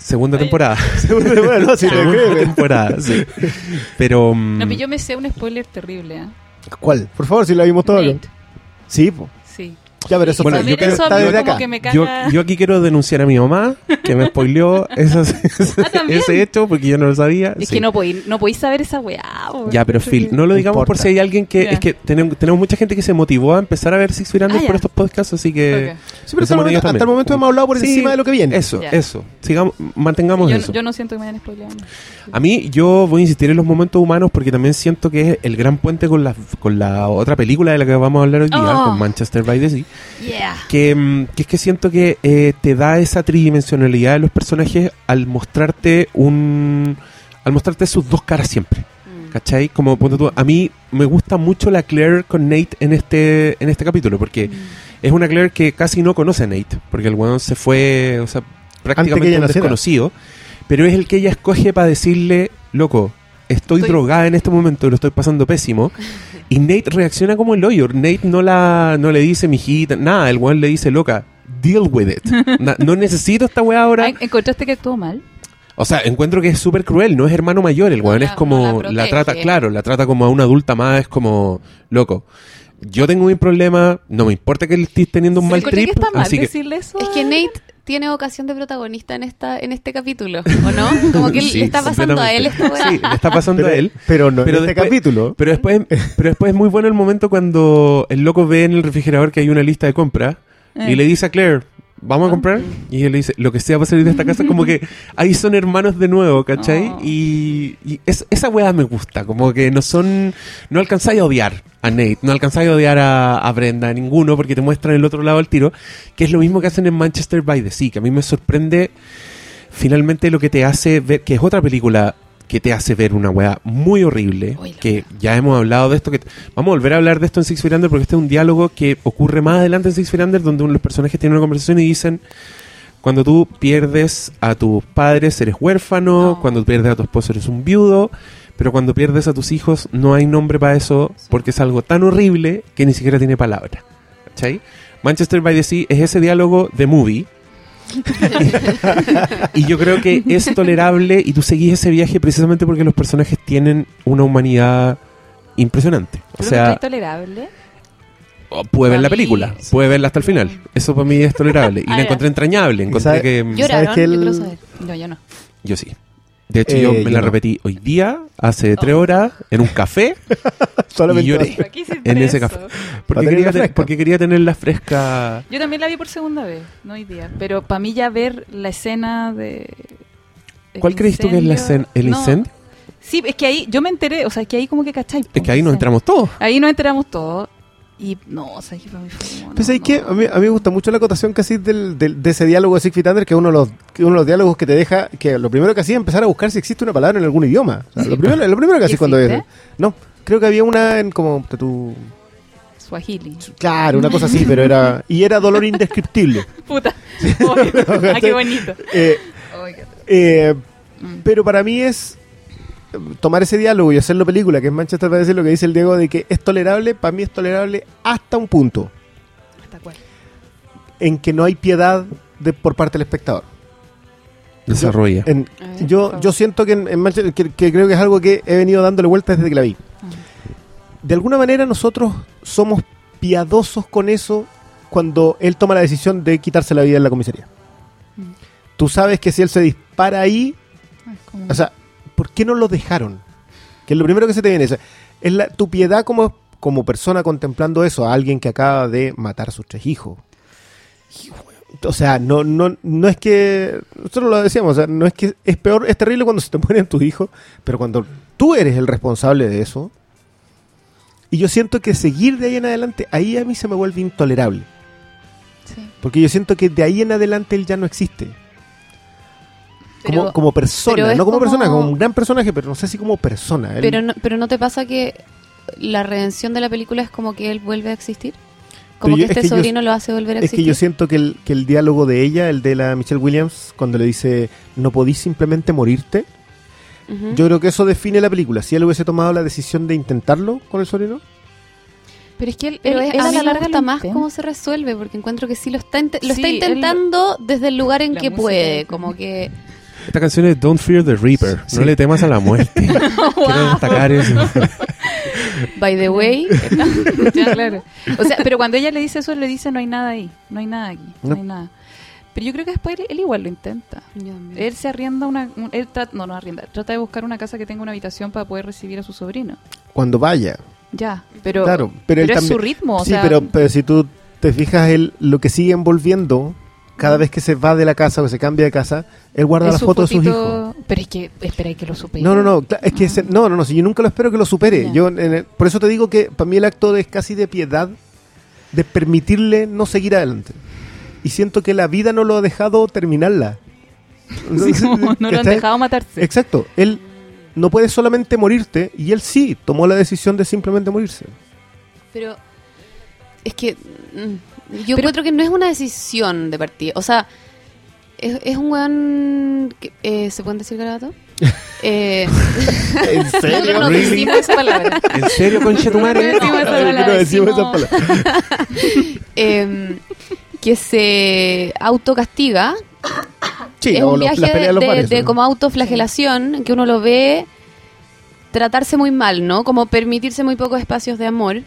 segunda temporada. bueno, si te segunda temporada, sí. Pero. mm, No, pero yo me sé un spoiler terrible. ¿eh? ¿Cuál? Por favor, si la vimos todos. Sí, po. Ya, pero eso Bueno, yo creo- eso a está mí desde como acá. que me Yo, caga. yo aquí quiero denunciar a mi mamá que me spoileó esas- Ah, ese hecho porque yo no lo sabía. Es Sí. que no podéis no podéis saber esa weá. Ya, pero Phil, no lo digamos por si hay alguien que... Es que tenemos, tenemos mucha gente que se motivó a empezar a ver Six Feet Under Ah, por estos podcasts, así que... Sí, pero hasta momento, hasta el momento hemos hablado por Sí, encima de lo que viene. Eso, eso. Sigamos, mantengamos Yo, eso. yo no siento que me hayan spoileado. A mí, yo voy a insistir en los momentos humanos porque también siento que es el gran puente con la, con la otra película de la que vamos a hablar hoy día, Oh. con Manchester by the Sea. Yeah. Que, mm, que es que siento que eh, te da esa tridimensionalidad de los personajes al mostrarte un al mostrarte sus dos caras siempre. Mm. ¿Cachai? Como ponte tú, a mí me gusta mucho la Claire con Nate en este, en este capítulo, porque Mm. es una Claire que casi no conoce a Nate, porque el weón se fue, o sea, prácticamente un desconocido, pero es el que ella escoge para decirle, loco, estoy, Estoy- drogada en este momento lo estoy pasando pésimo. Y Nate reacciona como el hoyo. Nate no la no le dice mijita, nada, el weón le dice, loca, deal with it. Na- no necesito esta weá ahora. Ay, ¿Encontraste que actuó mal? O sea, encuentro que es súper cruel, no es hermano mayor, el weón es como, no la trata, claro, la trata como a una adulta más, es como, loco, yo tengo mi problema, no me importa que él estés teniendo un mal trip, que está mal así que, decirle eso. Es que Nate tiene vocación de protagonista en esta en este capítulo, ¿o no? Como que Sí, le está pasando a él esta. Sí, le está pasando pero, a él, pero no Pero en este después- capítulo. pero después, pero después es muy bueno el momento cuando el loco ve en el refrigerador que hay una lista de compras y Eh. le dice a Claire, ¿vamos a comprar? Y él le dice, lo que sea para salir de esta casa, como que ahí son hermanos de nuevo, ¿cachai? Oh. Y, y es- esa weá me gusta, como que no son, no alcanzáis a odiar a Nate, no alcanzáis a odiar a, a Brenda, a ninguno, porque te muestran el otro lado del tiro, que es lo mismo que hacen en Manchester by the Sea, que a mí me sorprende finalmente lo que te hace ver, que es otra película que te hace ver una weá muy horrible, que ya hemos hablado de esto, que vamos a volver a hablar de esto en Six Feet Under porque este es un diálogo que ocurre más adelante en Six Feet Under donde los personajes tienen una conversación y dicen cuando tú pierdes a tus padres eres huérfano, No. cuando pierdes a tu esposo eres un viudo, pero cuando pierdes a tus hijos no hay nombre para eso porque es algo tan horrible que ni siquiera tiene palabra. ¿Cachai? Manchester by the Sea es ese diálogo de movie y yo creo que es tolerable y tú seguís ese viaje precisamente porque los personajes tienen una humanidad impresionante. O que sea, está tolerable. o puede ver la película, sí. puede verla hasta el final. Eso para mí es tolerable. Y la encontré entrañable. Encontré sabe- que... ¿Sabes ¿Lloraron? que Yo el- quiero saber. No, yo no. Yo sí. De hecho, Eh, yo me yo la no. repetí hoy día, hace tres horas, en un café, Solamente y lloré. ¿Para qué hiciste En ese eso? café. porque, quería, tenerla te- fresca. porque quería tenerla fresca. Yo también la vi por segunda vez, no hoy día. Pero para mí ya ver la escena de... ¿Cuál crees tú que es la escena? ¿El No. incendio? Sí, es que ahí yo me enteré, o sea, es que ahí como que cachai. Es que ahí nos Sí. entramos todos. Ahí nos enteramos todos. Y no, o sea, que para mí fue como... Pues no, no. A mí, a mí me gusta mucho la acotación casi del, del- de ese diálogo de Six Feet Under, que es uno de los, que uno de los diálogos que te deja, que lo primero que hacía es empezar a buscar si existe una palabra en algún idioma. O sea, lo, primero, lo primero que hacía cuando... ¿Existe? No, creo que había una en como tu... Swahili. Claro, una cosa así, pero era... Y era dolor indescriptible. Puta. Oye, ah, qué bonito. Eh, qué- eh, Mm. pero para mí es tomar ese diálogo y hacerlo película, que es Manchester para decir lo que dice el Diego de que es tolerable, para mí es tolerable hasta un punto ¿Hasta cuál? en que no hay piedad de, por parte del espectador. Desarrolla. En- ver, yo, yo siento que en, en Manchester, que, que creo que es algo que he venido dándole vueltas desde que la vi. De alguna manera nosotros somos piadosos con eso cuando él toma la decisión de quitarse la vida en la comisaría. Mm. Tú sabes que si él se dispara ahí, Ah, como- o sea, ¿por qué no lo dejaron? Que es lo primero que se te viene. es la, tu piedad como, como persona contemplando eso, a alguien que acaba de matar a sus tres hijos. O sea, no, no, no es que. Nosotros lo decíamos, o sea, no es que es peor, es terrible cuando se te mueren tus hijos, pero cuando tú eres el responsable de eso. Y yo siento que seguir de ahí en adelante, ahí a mí se me vuelve intolerable. sí. Porque yo siento que de ahí en adelante él ya no existe. Como, Pero- como persona, es no como, como- persona, como un gran personaje, pero no sé si como persona. Él- Pero no, pero no te pasa que la redención de la película es como que él vuelve a existir. Como que es este yo- sobrino lo hace volver a es que existir. yo siento que el, que el diálogo de ella, el de la Michelle Williams, cuando le dice, no podís simplemente morirte, yo creo que eso define la película. Si él hubiese tomado la decisión de intentarlo con el sobrino, Pero es que él, Pero él- es- él a la larga lo más cómo se resuelve, porque encuentro que sí lo está, lo Sí, está él- intentando desde el lugar en que música puede. de- Como que Esta canción es Don't Fear the Reaper. Sí. No le temas a la muerte. Quiero destacar eso. By the way, Ya, claro. O sea, pero cuando ella le dice eso, le dice no hay nada ahí, no hay nada aquí, no, No. hay nada. Pero yo creo que después él, él igual lo intenta. Él se arrienda una, un- él trata, no, no arrienda, trata de buscar una casa que tenga una habitación para poder recibir a su sobrino. cuando vaya. Ya, pero, Claro, pero él es también- su ritmo, o sí, sea, pero, pero si tú te fijas, él, lo que sigue envolviendo, cada vez que se va de la casa o se cambia de casa, él guarda las fotos de sus hijos. Pero es que espera que lo supere. No, no, no, es que ese- no, no, no, si yo nunca lo espero que lo supere. Yo en el- por eso te digo que para mí el acto es casi de piedad de permitirle no seguir adelante. Y siento que la vida no lo ha dejado terminarla. Sí, como no lo han dejado matarse. Exacto, él no puedes solamente morirte, y él sí tomó la decisión de simplemente morirse. Pero es que yo encuentro que no es una decisión de partida. O sea, es, es un weón... que- eh, ¿Se pueden decir garabato? Eh, ¿En serio? No Really? decimos esa palabra. ¿En serio, conchetumare? No, decimos esa ¿Por qué palabra, no decimos esa palabra? em, que se autocastiga. Sí, es o un viaje de de, bares, de ¿no? como autoflagelación, que uno lo ve tratarse muy mal, ¿no? Como permitirse muy pocos espacios de amor,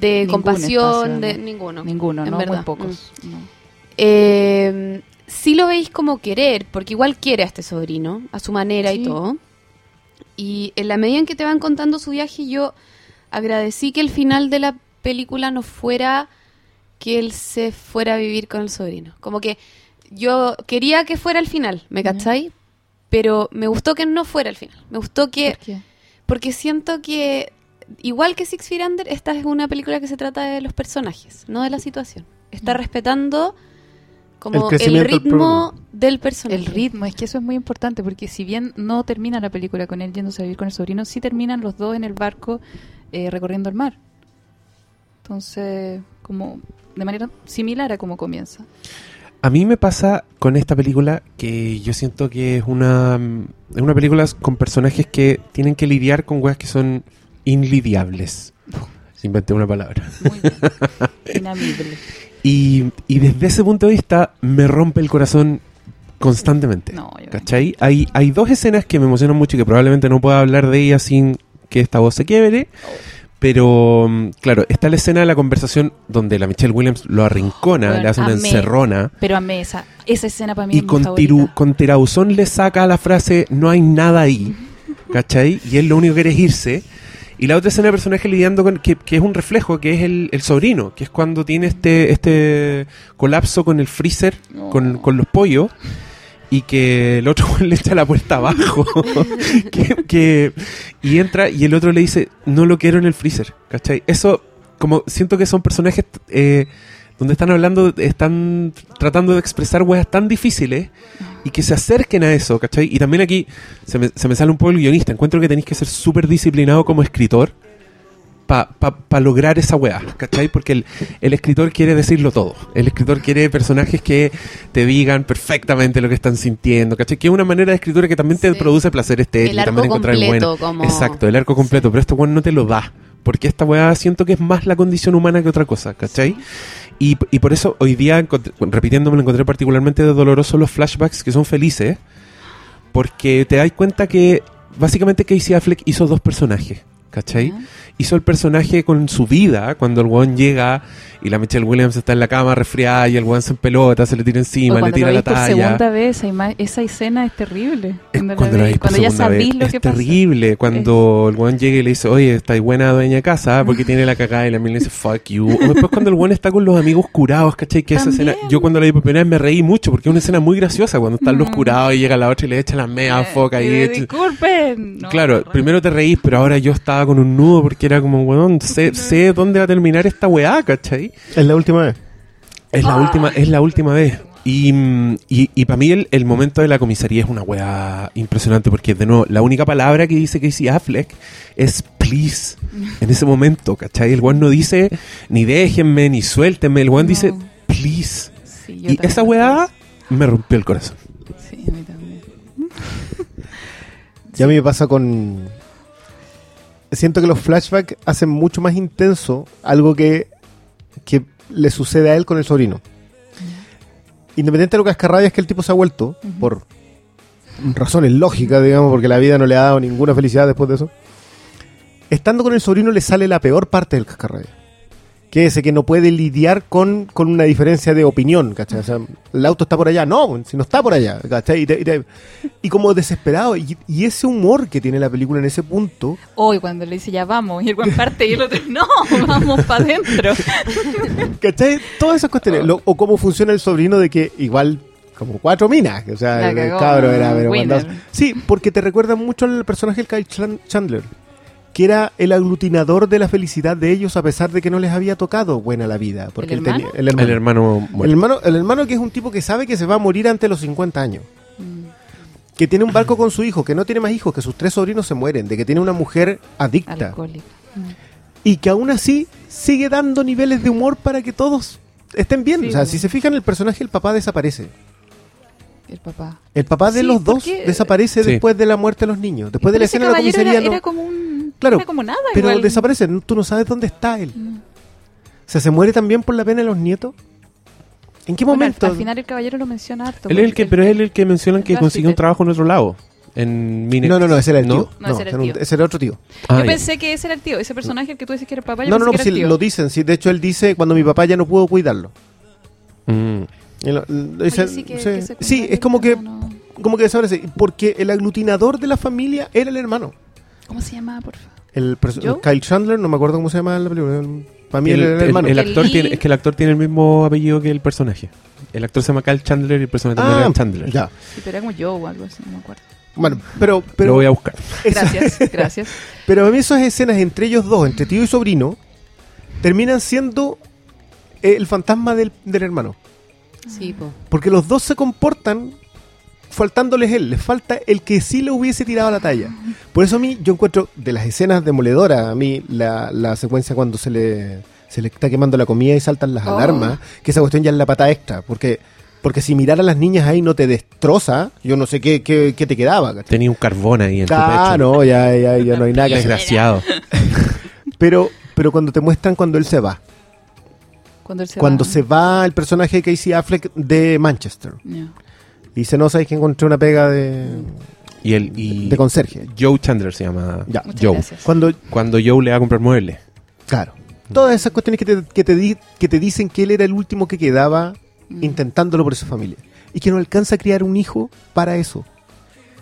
de Ningún compasión, espacio de ninguno. Ninguno, en ¿no? verdad. Muy pocos. no. Eh, sí lo veis como querer, porque igual quiere a este sobrino, a su manera Sí. y todo. Y en la medida en que te van contando su viaje, yo agradecí que el final de la película no fuera que él se fuera a vivir con el sobrino. Como que yo quería que fuera el final, ¿me cacháis? Pero me gustó que no fuera el final. Me gustó que... ¿Por qué? Porque siento que, igual que Six Feet Under, esta es una película que se trata de los personajes, no de la situación. Está Mm. respetando como El el, crecimiento del ritmo del personaje. El ritmo, es que eso es muy importante, porque si bien no termina la película con él yéndose a vivir con el sobrino, sí terminan los dos en el barco eh, recorriendo el mar. Entonces, como de manera similar a como comienza. A mí me pasa con esta película que yo siento que es una, es una película con personajes que tienen que lidiar con weas que son inlidiables. Inventé una palabra. Muy bien. Inamible. Y, y desde ese punto de vista me rompe el corazón constantemente. No, yo- ¿Cachai? Hay, hay dos escenas que me emocionan mucho y que probablemente no pueda hablar de ellas sin que esta voz se quiebre. Pero, mm, claro, está la escena de la conversación donde la Michelle Williams lo arrincona, Bueno, le hace una amé. encerrona. Pero amé esa, esa escena para mí Y es con, tiru, con tirauzón le saca la frase no hay nada ahí, ¿cachai? Y él lo único que quiere es irse. Y la otra escena de personaje lidiando con, que, que es un reflejo, que es el, el sobrino, que es cuando tiene este, este colapso con el freezer, No. con, con los pollos, y que el otro le echa la puerta abajo. que, que- y entra y el otro le dice, no lo quiero en el freezer, ¿cachai? Eso, como siento que son personajes eh, donde están hablando, están tratando de expresar weas tan difíciles y que se acerquen a eso, ¿cachai? Y también aquí se me, se me sale un poco el guionista. Encuentro que tenéis que ser súper disciplinado como escritor para pa, pa lograr esa weá, ¿cachai? Porque el, el escritor quiere decirlo todo. El escritor quiere personajes que te digan perfectamente lo que están sintiendo, ¿cachai? Que es una manera de escritura que también te Sí. produce placer estético El y arco también encontrar completo, bueno. como- Exacto, el arco completo, pero este weón no te lo da. Porque esta weá siento que es más la condición humana que otra cosa, ¿cachai? Y, y por eso hoy día, encontré- repitiendo, me lo encontré particularmente doloroso los flashbacks que son felices, porque te das cuenta que básicamente Casey Affleck hizo dos personajes, ¿cachai? Ya. Hizo el personaje con su vida, cuando el weón llega y la Michelle Williams está en la cama resfriada y el weón se pelota, se le tira O encima, le cuando tira lo la veis por talla. segunda vez, esa, esa escena es terrible. Es la cuando, la por cuando ya lo es que pasa. terrible cuando el weón llega y le dice, oye, está buena dueña de casa porque tiene la cagada y la mina le dice, fuck you. O después cuando el weón está con los amigos curados, ¿cachai? Que esa También. escena, yo cuando la vi por primera vez me reí mucho porque es una escena muy graciosa cuando están los Mm. curados y llega la otra y le echa la mea Eh, foca y Disculpen. No, claro, primero te reís, pero ahora yo estaba con un nudo porque era como, weón, sé, sé dónde va a terminar esta weá, ¿cachai? Es la última vez. Es la última, es la última vez. Y, y, y para mí el, el momento de la comisaría es una weá impresionante porque de nuevo, la única palabra que dice Casey Affleck es please en ese momento, ¿cachai? El weón no dice ni déjenme, ni suéltenme, el weón No. dice please. Sí, Y esa weá me rompió el corazón. Sí, a mí también. Ya a mí me pasa con... Siento que los flashbacks hacen mucho más intenso algo que, que le sucede a él con el sobrino. Independiente de lo que cascarrabia es que el tipo se ha vuelto, por razones lógicas, digamos, porque la vida no le ha dado ninguna felicidad después de eso. Estando con el sobrino le sale la peor parte del cascarrabia. Que es ese que no puede lidiar con, con una diferencia de opinión, ¿cachai? O sea, el auto está por allá. No, si no está por allá, ¿cachai? Y, te- y te- y como desesperado. Y, y ese humor que tiene la película en ese punto, Hoy cuando le dice ya vamos y el buen parte y el otro no, vamos para adentro. ¿cachai? Todas esas cuestiones. Lo- o cómo funciona el sobrino de que igual como cuatro minas. O sea, el cabro era pero. Sí, porque te recuerda mucho al personaje del Kyle Chan- Chandler. Que era el aglutinador de la felicidad de ellos a pesar de que no les había tocado buena la vida. Porque ¿El él tenía- hermano? el hermano. El hermano El muere. hermano, el hermano que es un tipo que sabe que se va a morir antes de los 50 años. Mm. que tiene un barco con su hijo, que no tiene más hijos, que sus tres sobrinos se mueren, de que tiene una mujer adicta Alcohólico. Mm. y que aún así sigue dando niveles de humor para que todos estén bien. Sí, o sea, si se fijan, el personaje, el papá desaparece. El papá. El papá de Sí, los dos porque- desaparece Sí. después de la muerte de los niños. Después de la escena de la comisaría, era, no. era como un. Claro, era como nada. pero igual. desaparece. no- Tú no sabes dónde está él. No. O sea, ¿se muere también por la pena de los nietos? ¿En qué Bueno, al- momento? al, final el caballero lo menciona harto. Él es el que, pero es él el que mencionan que consiguió un trabajo en otro lado. En Mine- No, no, no, ese era el ¿No? tío. No, ese era el un- tío. ese era otro tío. Ah, Yo pensé que ese era el tío, ese personaje el que tú dices que era el papá. Yo No, no, no, que pues era el tío. lo dicen. Sí, de hecho, él dice cuando mi papá ya no pudo cuidarlo. Mm. Y lo- lo dice- sí que- sí, que sí, secundario, es como que, No, no. como que desaparece. Porque el aglutinador de la familia era el hermano. ¿Cómo se llamaba, por favor? El. Kyle Chandler, no me acuerdo cómo se llama la película. Para mí el, el el- hermano. el El actor tiene, es que el actor tiene el mismo apellido que el personaje. El actor se llama Kyle Chandler y el personaje también ah, era Chandler. ya. Sí, pero era como yo o algo así, no me acuerdo. Bueno, pero, Lo pero, voy a buscar. Gracias, gracias. pero a mí esas escenas entre ellos dos, entre tío y sobrino, terminan siendo el fantasma del, del hermano. Sí, po. Porque los dos se comportan faltándoles él. Les falta el que sí le hubiese tirado la talla. Por eso a mí, yo encuentro de las escenas demoledoras, a mí la, la secuencia cuando se le, se le está quemando la comida y saltan las Oh. alarmas, que esa cuestión ya es la pata extra. Porque, porque si mirar a las niñas ahí no te destroza, yo no sé qué, qué, qué te quedaba. Tenía un carbón ahí en tu Ah, pecho. no, ya, ya, ya no hay nada que hacer. Desgraciado. Pero, pero cuando te muestran cuando él se va. Cuando él se cuando va. se va el personaje de Casey Affleck de Manchester. Ya. Y dice, no, sabes que encontré una pega de, Y el y de conserje. Joe Chandler se llama Ya. Joe. gracias. Cuando, Cuando Joe le va a comprar muebles. claro, todas esas cuestiones que te, que te, di- que te dicen que él era el último que quedaba Mm. intentándolo por esa familia. Y que no alcanza a criar un hijo para eso.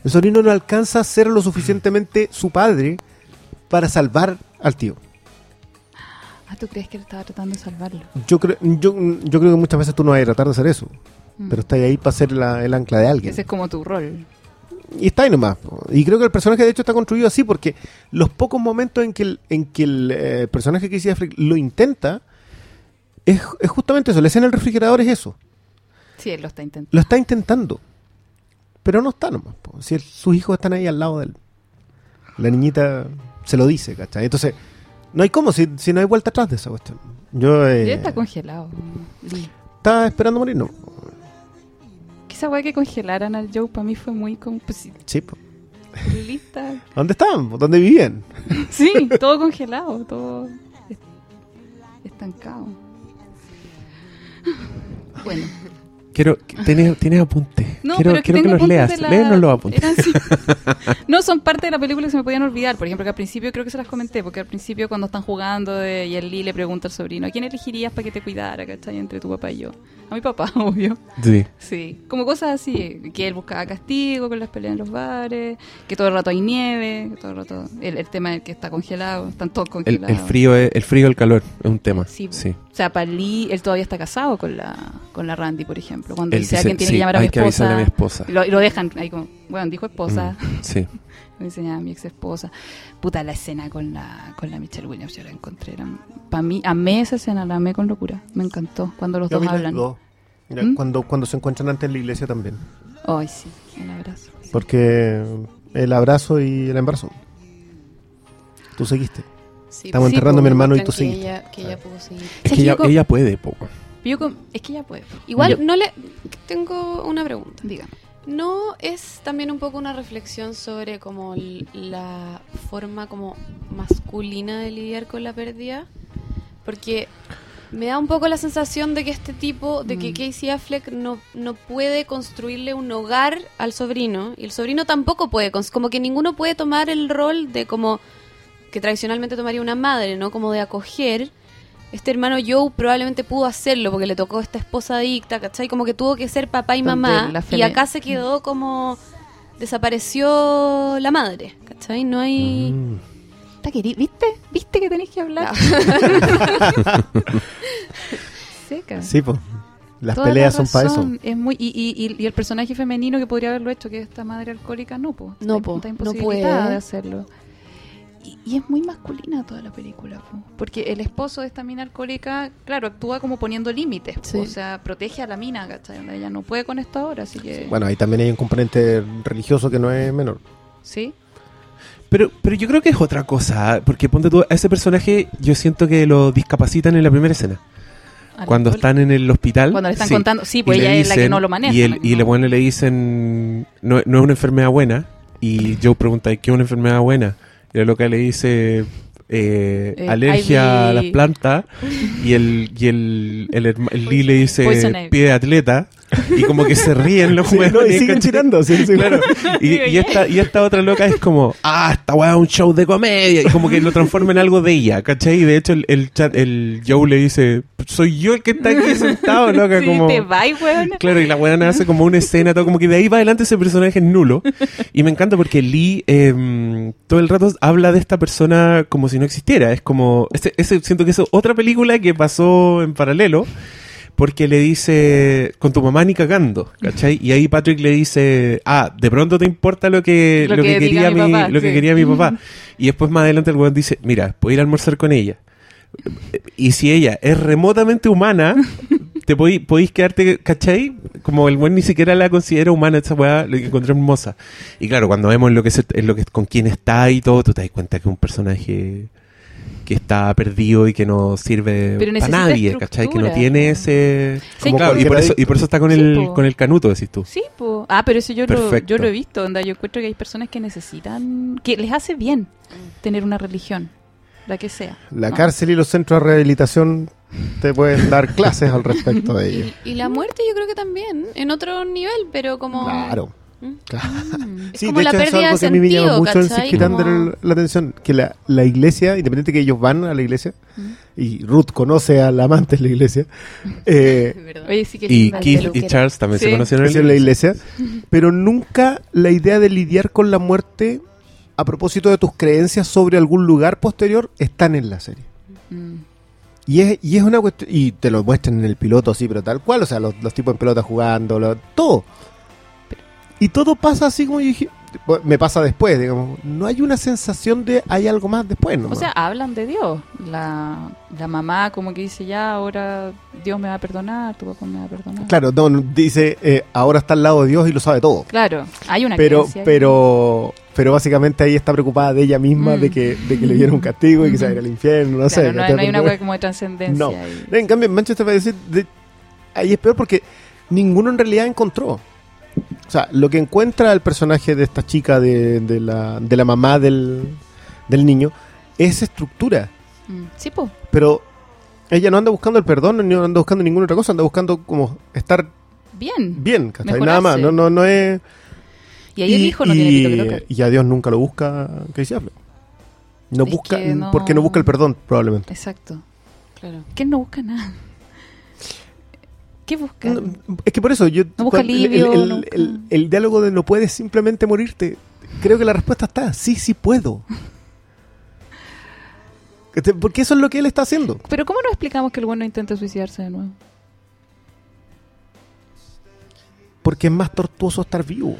El sobrino no alcanza a ser lo suficientemente su padre para salvar al tío. Ah, ¿tú crees que él estaba tratando de salvarlo? Yo creo, yo, yo creo que muchas veces tú no vas a tratar de hacer eso. Mm. Pero estás ahí para ser la- el ancla de alguien. Ese es como tu rol. Y está ahí nomás. Y creo que el personaje de hecho está construido así porque los pocos momentos en que el, en que el eh, personaje que lo intenta es, es justamente eso. La escena del refrigerador es eso. Sí, él lo está intentando. Lo está intentando. Pero no está nomás. po. Si el- sus hijos están ahí al lado de él. La niñita se lo dice, ¿cachai? Entonces, no hay cómo si, si no hay vuelta atrás de esa cuestión. Yo eh, Ya está congelado. Estaba esperando morir, no. Esa weá que congelaran al Joe para mí fue muy como. Pues, sí, po. lista. ¿Dónde estaban? ¿Dónde vivían? Sí, todo congelado, todo est- estancado. Bueno, Quiero, ¿tienes, tienes apuntes? no, quiero pero es que quiero que los leas. la- Léenos los apuntes. así. No, son parte de la película que se me podían olvidar. Por ejemplo, que al principio creo que se las comenté, porque al principio cuando están jugando de, y el Lee le pregunta al sobrino, ¿a quién elegirías para que te cuidara, cachai? Entre tu papá y yo. A mi papá, obvio. Sí. Sí, como cosas así, que él buscaba castigo con las peleas en los bares, que todo el rato hay nieve, que todo el rato el, el tema del que está congelado, están todos El, congelados. el frío, es- el frío y el calor es un tema. Sí, Sí. O sea, para Lee, él todavía está casado con la, con la Randy, por ejemplo. Cuando Él dice a quién tiene sí, que llamar a mi hay que avisarle esposa. a mi esposa. Y lo, lo dejan ahí como, bueno, dijo esposa, Mm, sí. me enseñaba a mi ex esposa. Puta, la escena con la, con la Michelle Williams, yo la encontré. Para mí, amé esa escena, la amé con locura. Me encantó cuando los Yo dos hablan. Mira, ¿Mm? cuando, cuando se encuentran antes en la iglesia también. Ay, sí, un abrazo. Porque el abrazo y el embarazo. Tú seguiste. Sí, Estamos sí, enterrando a po, mi hermano y tú ella, que ella pudo seguir. Es Sí, que ella, ella puede, po. Yo con- es que ya puede. Igual, Yo- no le. Tengo una pregunta. Dígame. ¿No es también un poco una reflexión sobre como la forma como masculina de lidiar con la pérdida? Porque me da un poco la sensación de que este tipo, de que Mm. Casey Affleck no, no puede construirle un hogar al sobrino y el sobrino tampoco puede, como que ninguno puede tomar el rol de como que tradicionalmente tomaría una madre, ¿no? Como de acoger. Este hermano Joe probablemente pudo hacerlo porque le tocó esta esposa adicta, ¿cachai? Como que tuvo que ser papá y mamá. la Y acá se quedó como... Desapareció la madre, ¿cachai? No hay... Mm. ¿Viste? ¿Viste que tenés que hablar? Seca. Sí, pues. Las Toda peleas la son para eso. Es muy, y, y, el personaje femenino que podría haberlo hecho, que es esta madre alcohólica, no, po. No, Está- po, está no puede. de hacerlo. Y, es muy masculina toda la película, po. porque el esposo de esta mina alcohólica, claro, actúa como poniendo límites. Sí. o sea, protege a la mina, ¿cachai? Ella no puede con esto ahora, así que... Bueno, ahí también hay un componente religioso que no es menor. ¿Sí? Pero, pero yo creo que es otra cosa, porque ponte tú, a ese personaje yo siento que lo discapitan en la primera escena. Cuando están en el hospital. Cuando le están sí. contando, sí, Y pues le ella es la que dicen- no lo maneja. Y, el, ¿no? y le, bueno, le dicen, no, no es una enfermedad buena. Y Joe pregunta, ¿qué es una enfermedad buena? Y la loca le dice, eh, Eh, alergia Ivy- a las plantas. Y el, y el, el, herma- el Lee le dice, pie de atleta. Y como que se ríen los Sí, no, y siguen ¿cachai? tirando. sí, sí. Claro. Y, y esta, y esta otra loca es como, ah, esta weá es un show de comedia. Y como que lo transforma en algo de ella, ¿cachai? Y de hecho el, el, chat, el Joe le dice, soy yo el que está aquí sentado, loca. Sí, como... te va, weón. Claro, y la weá hace como una escena, todo como que de ahí va adelante ese personaje es nulo. Y me encanta porque Lee eh, todo el rato habla de esta persona como si no existiera. Es como, ese, ese- siento que es otra película que pasó en paralelo. Porque le dice, con tu mamá ni cagando, ¿cachai? Y ahí Patrick le dice, ah, de pronto te importa lo que, Lo lo que quería mi mi, papá, lo que quería mi papá. Y después más adelante el weón dice, mira, puedo ir a almorzar con ella. Y si ella es remotamente humana, te podí- podéis quedarte, ¿cachai? Como el buen ni siquiera la considera humana, esa weá, lo que encontré hermosa. Y claro, cuando vemos lo que es, es lo que con quién está y todo, tú te das cuenta que es un personaje que está perdido y que no sirve para nadie, ¿cachai? Que no estructura. tiene ese... Sí, Como, claro, y, por eso, y por eso está con, Sí, el, po. con el canuto, decís tú. Sí, po. Ah, pero eso yo lo, yo lo he visto. Onda, yo encuentro que hay personas que necesitan, que les hace bien tener una religión, la que sea. La ¿no? cárcel y los centros de rehabilitación te pueden dar clases al respecto de ello. Y, y la muerte yo creo que también, en otro nivel, pero como... Claro. ¿Mm? claro. Mm. Es Sí, como de la hecho eso es algo que a mí me llama mucho la atención, que la, la iglesia, independiente que ellos van a la iglesia, Mm. y Ruth conoce al amante de la iglesia, eh, Oye, sí que Y Keith y. Charles también se conocieron en la iglesia, pero nunca la idea de lidiar con la muerte a propósito de tus creencias sobre algún lugar posterior están en la serie. Mm. Y es, y es una cuestión, y te lo muestran en el piloto así, pero tal cual, o sea, los, los tipos en pelota jugando, lo- todo. Y todo pasa así como yo dije, me pasa después, digamos, no hay una sensación de hay algo más después, ¿no? O sea, hablan de Dios. La, la mamá como que dice, ya, ahora Dios me va a perdonar, tu papá me va a perdonar. claro, no, dice, eh, ahora está al lado de Dios y lo sabe todo. Claro, hay una Pero, pero, pero básicamente ahí está preocupada de ella misma, Mm. de que, de que le dieron un castigo y que se va a ir al infierno, no sé. No, no hay una hueá como de trascendencia. No. ahí. En cambio, Manchester by the Sea, de- ahí es peor porque ninguno en realidad encontró. O sea, lo que encuentra el personaje de esta chica, de, de la, de la mamá del, del niño, es estructura. Mm. Sí, pues. Pero ella no anda buscando el perdón, ni anda buscando ninguna otra cosa, anda buscando como estar Bien. bien. Nada más, no, no, no es... Y ahí el hijo no tiene pito que tocar. y a Dios nunca lo busca se hable. No Es busca, que no- porque no busca el perdón, probablemente. Exacto. Claro. Que él no busca nada. ¿Qué busca? No, es que por eso yo No busca cuando- el- alivio, el, no el- busca- el- el diálogo de no puedes simplemente morirte creo que la respuesta está sí sí puedo Este, porque eso es lo que él está haciendo Pero ¿cómo nos explicamos que el bueno intenta suicidarse de nuevo? porque es más tortuoso estar vivo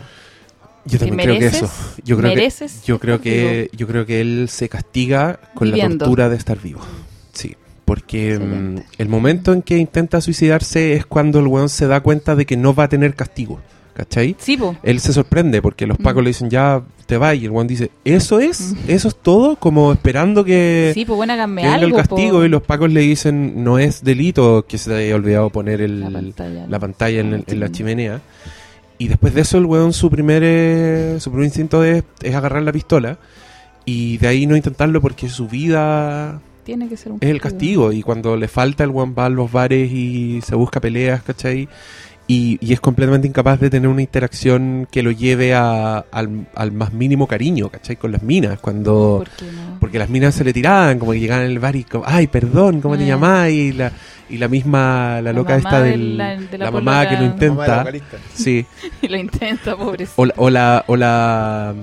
Yo ¿Que también creo que eso. Yo creo que, ¿Mereces yo creo que, yo creo que él se castiga con la tortura de estar vivo. Sí. Porque mm, Excelente. el momento en que intenta suicidarse es cuando el weón se da cuenta de que no va a tener castigo. ¿Cachai? Sí, po. Él se sorprende porque los pacos Mm. le dicen ya te va y el weón dice, ¿eso es? ¿Eso es todo? Como esperando que, Sí, pues bueno, háganme algo. el castigo po. y los pacos le dicen no es delito que se haya olvidado poner el, La pantalla. la pantalla en, La el- en la chimenea. chimenea. Y después de eso el weón su primer, eh, su primer instinto es, es agarrar la pistola y de ahí no intentarlo porque su vida Tiene que ser un es el castigo. Y cuando le falta el weón va a los bares y se busca peleas, ¿cachai? Y, y es completamente incapaz de tener una interacción que lo lleve a- al, al más mínimo cariño, ¿cachai? Con las minas. Cuando... ¿Por qué no? Porque las minas se le tiraban, como que llegaban el bar y como, ay, perdón, ¿cómo te Ah. llamás? Y la, y la misma, la, La loca mamá esta de del, la- de la la, mamá que lo intenta, sí, Y lo intenta, o la, o la, o la,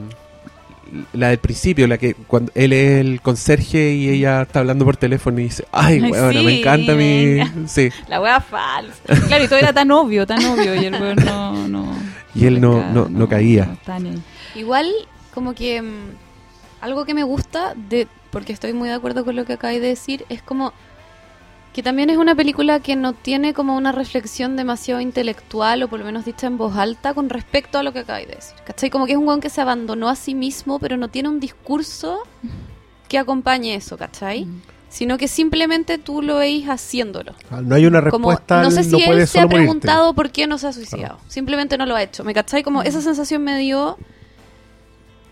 la del principio, la que cuando él es el conserje y ella está hablando por teléfono y dice, ay, bueno, sí, me encanta mi, sí, La wea falsa. Claro, y todo era tan obvio, tan obvio. Y el weón no, no. Y él no- no- no caía. Igual, como que. mm, algo que me gusta, de porque estoy muy de acuerdo con lo que acabáis de decir, es como que también es una película que no tiene como una reflexión demasiado intelectual o por lo menos dicha en voz alta con respecto a lo que acabáis de decir. ¿Cachai? Como que es un weón que se abandonó a sí mismo, pero no tiene un discurso que acompañe eso, ¿cachai? Mm. Sino que simplemente tú lo veis haciéndolo. No hay una Como, respuesta. no sé si no él se ha morirte. preguntado por qué no se ha suicidado. Simplemente no lo ha hecho. ¿Me cachai? Como esa sensación me dio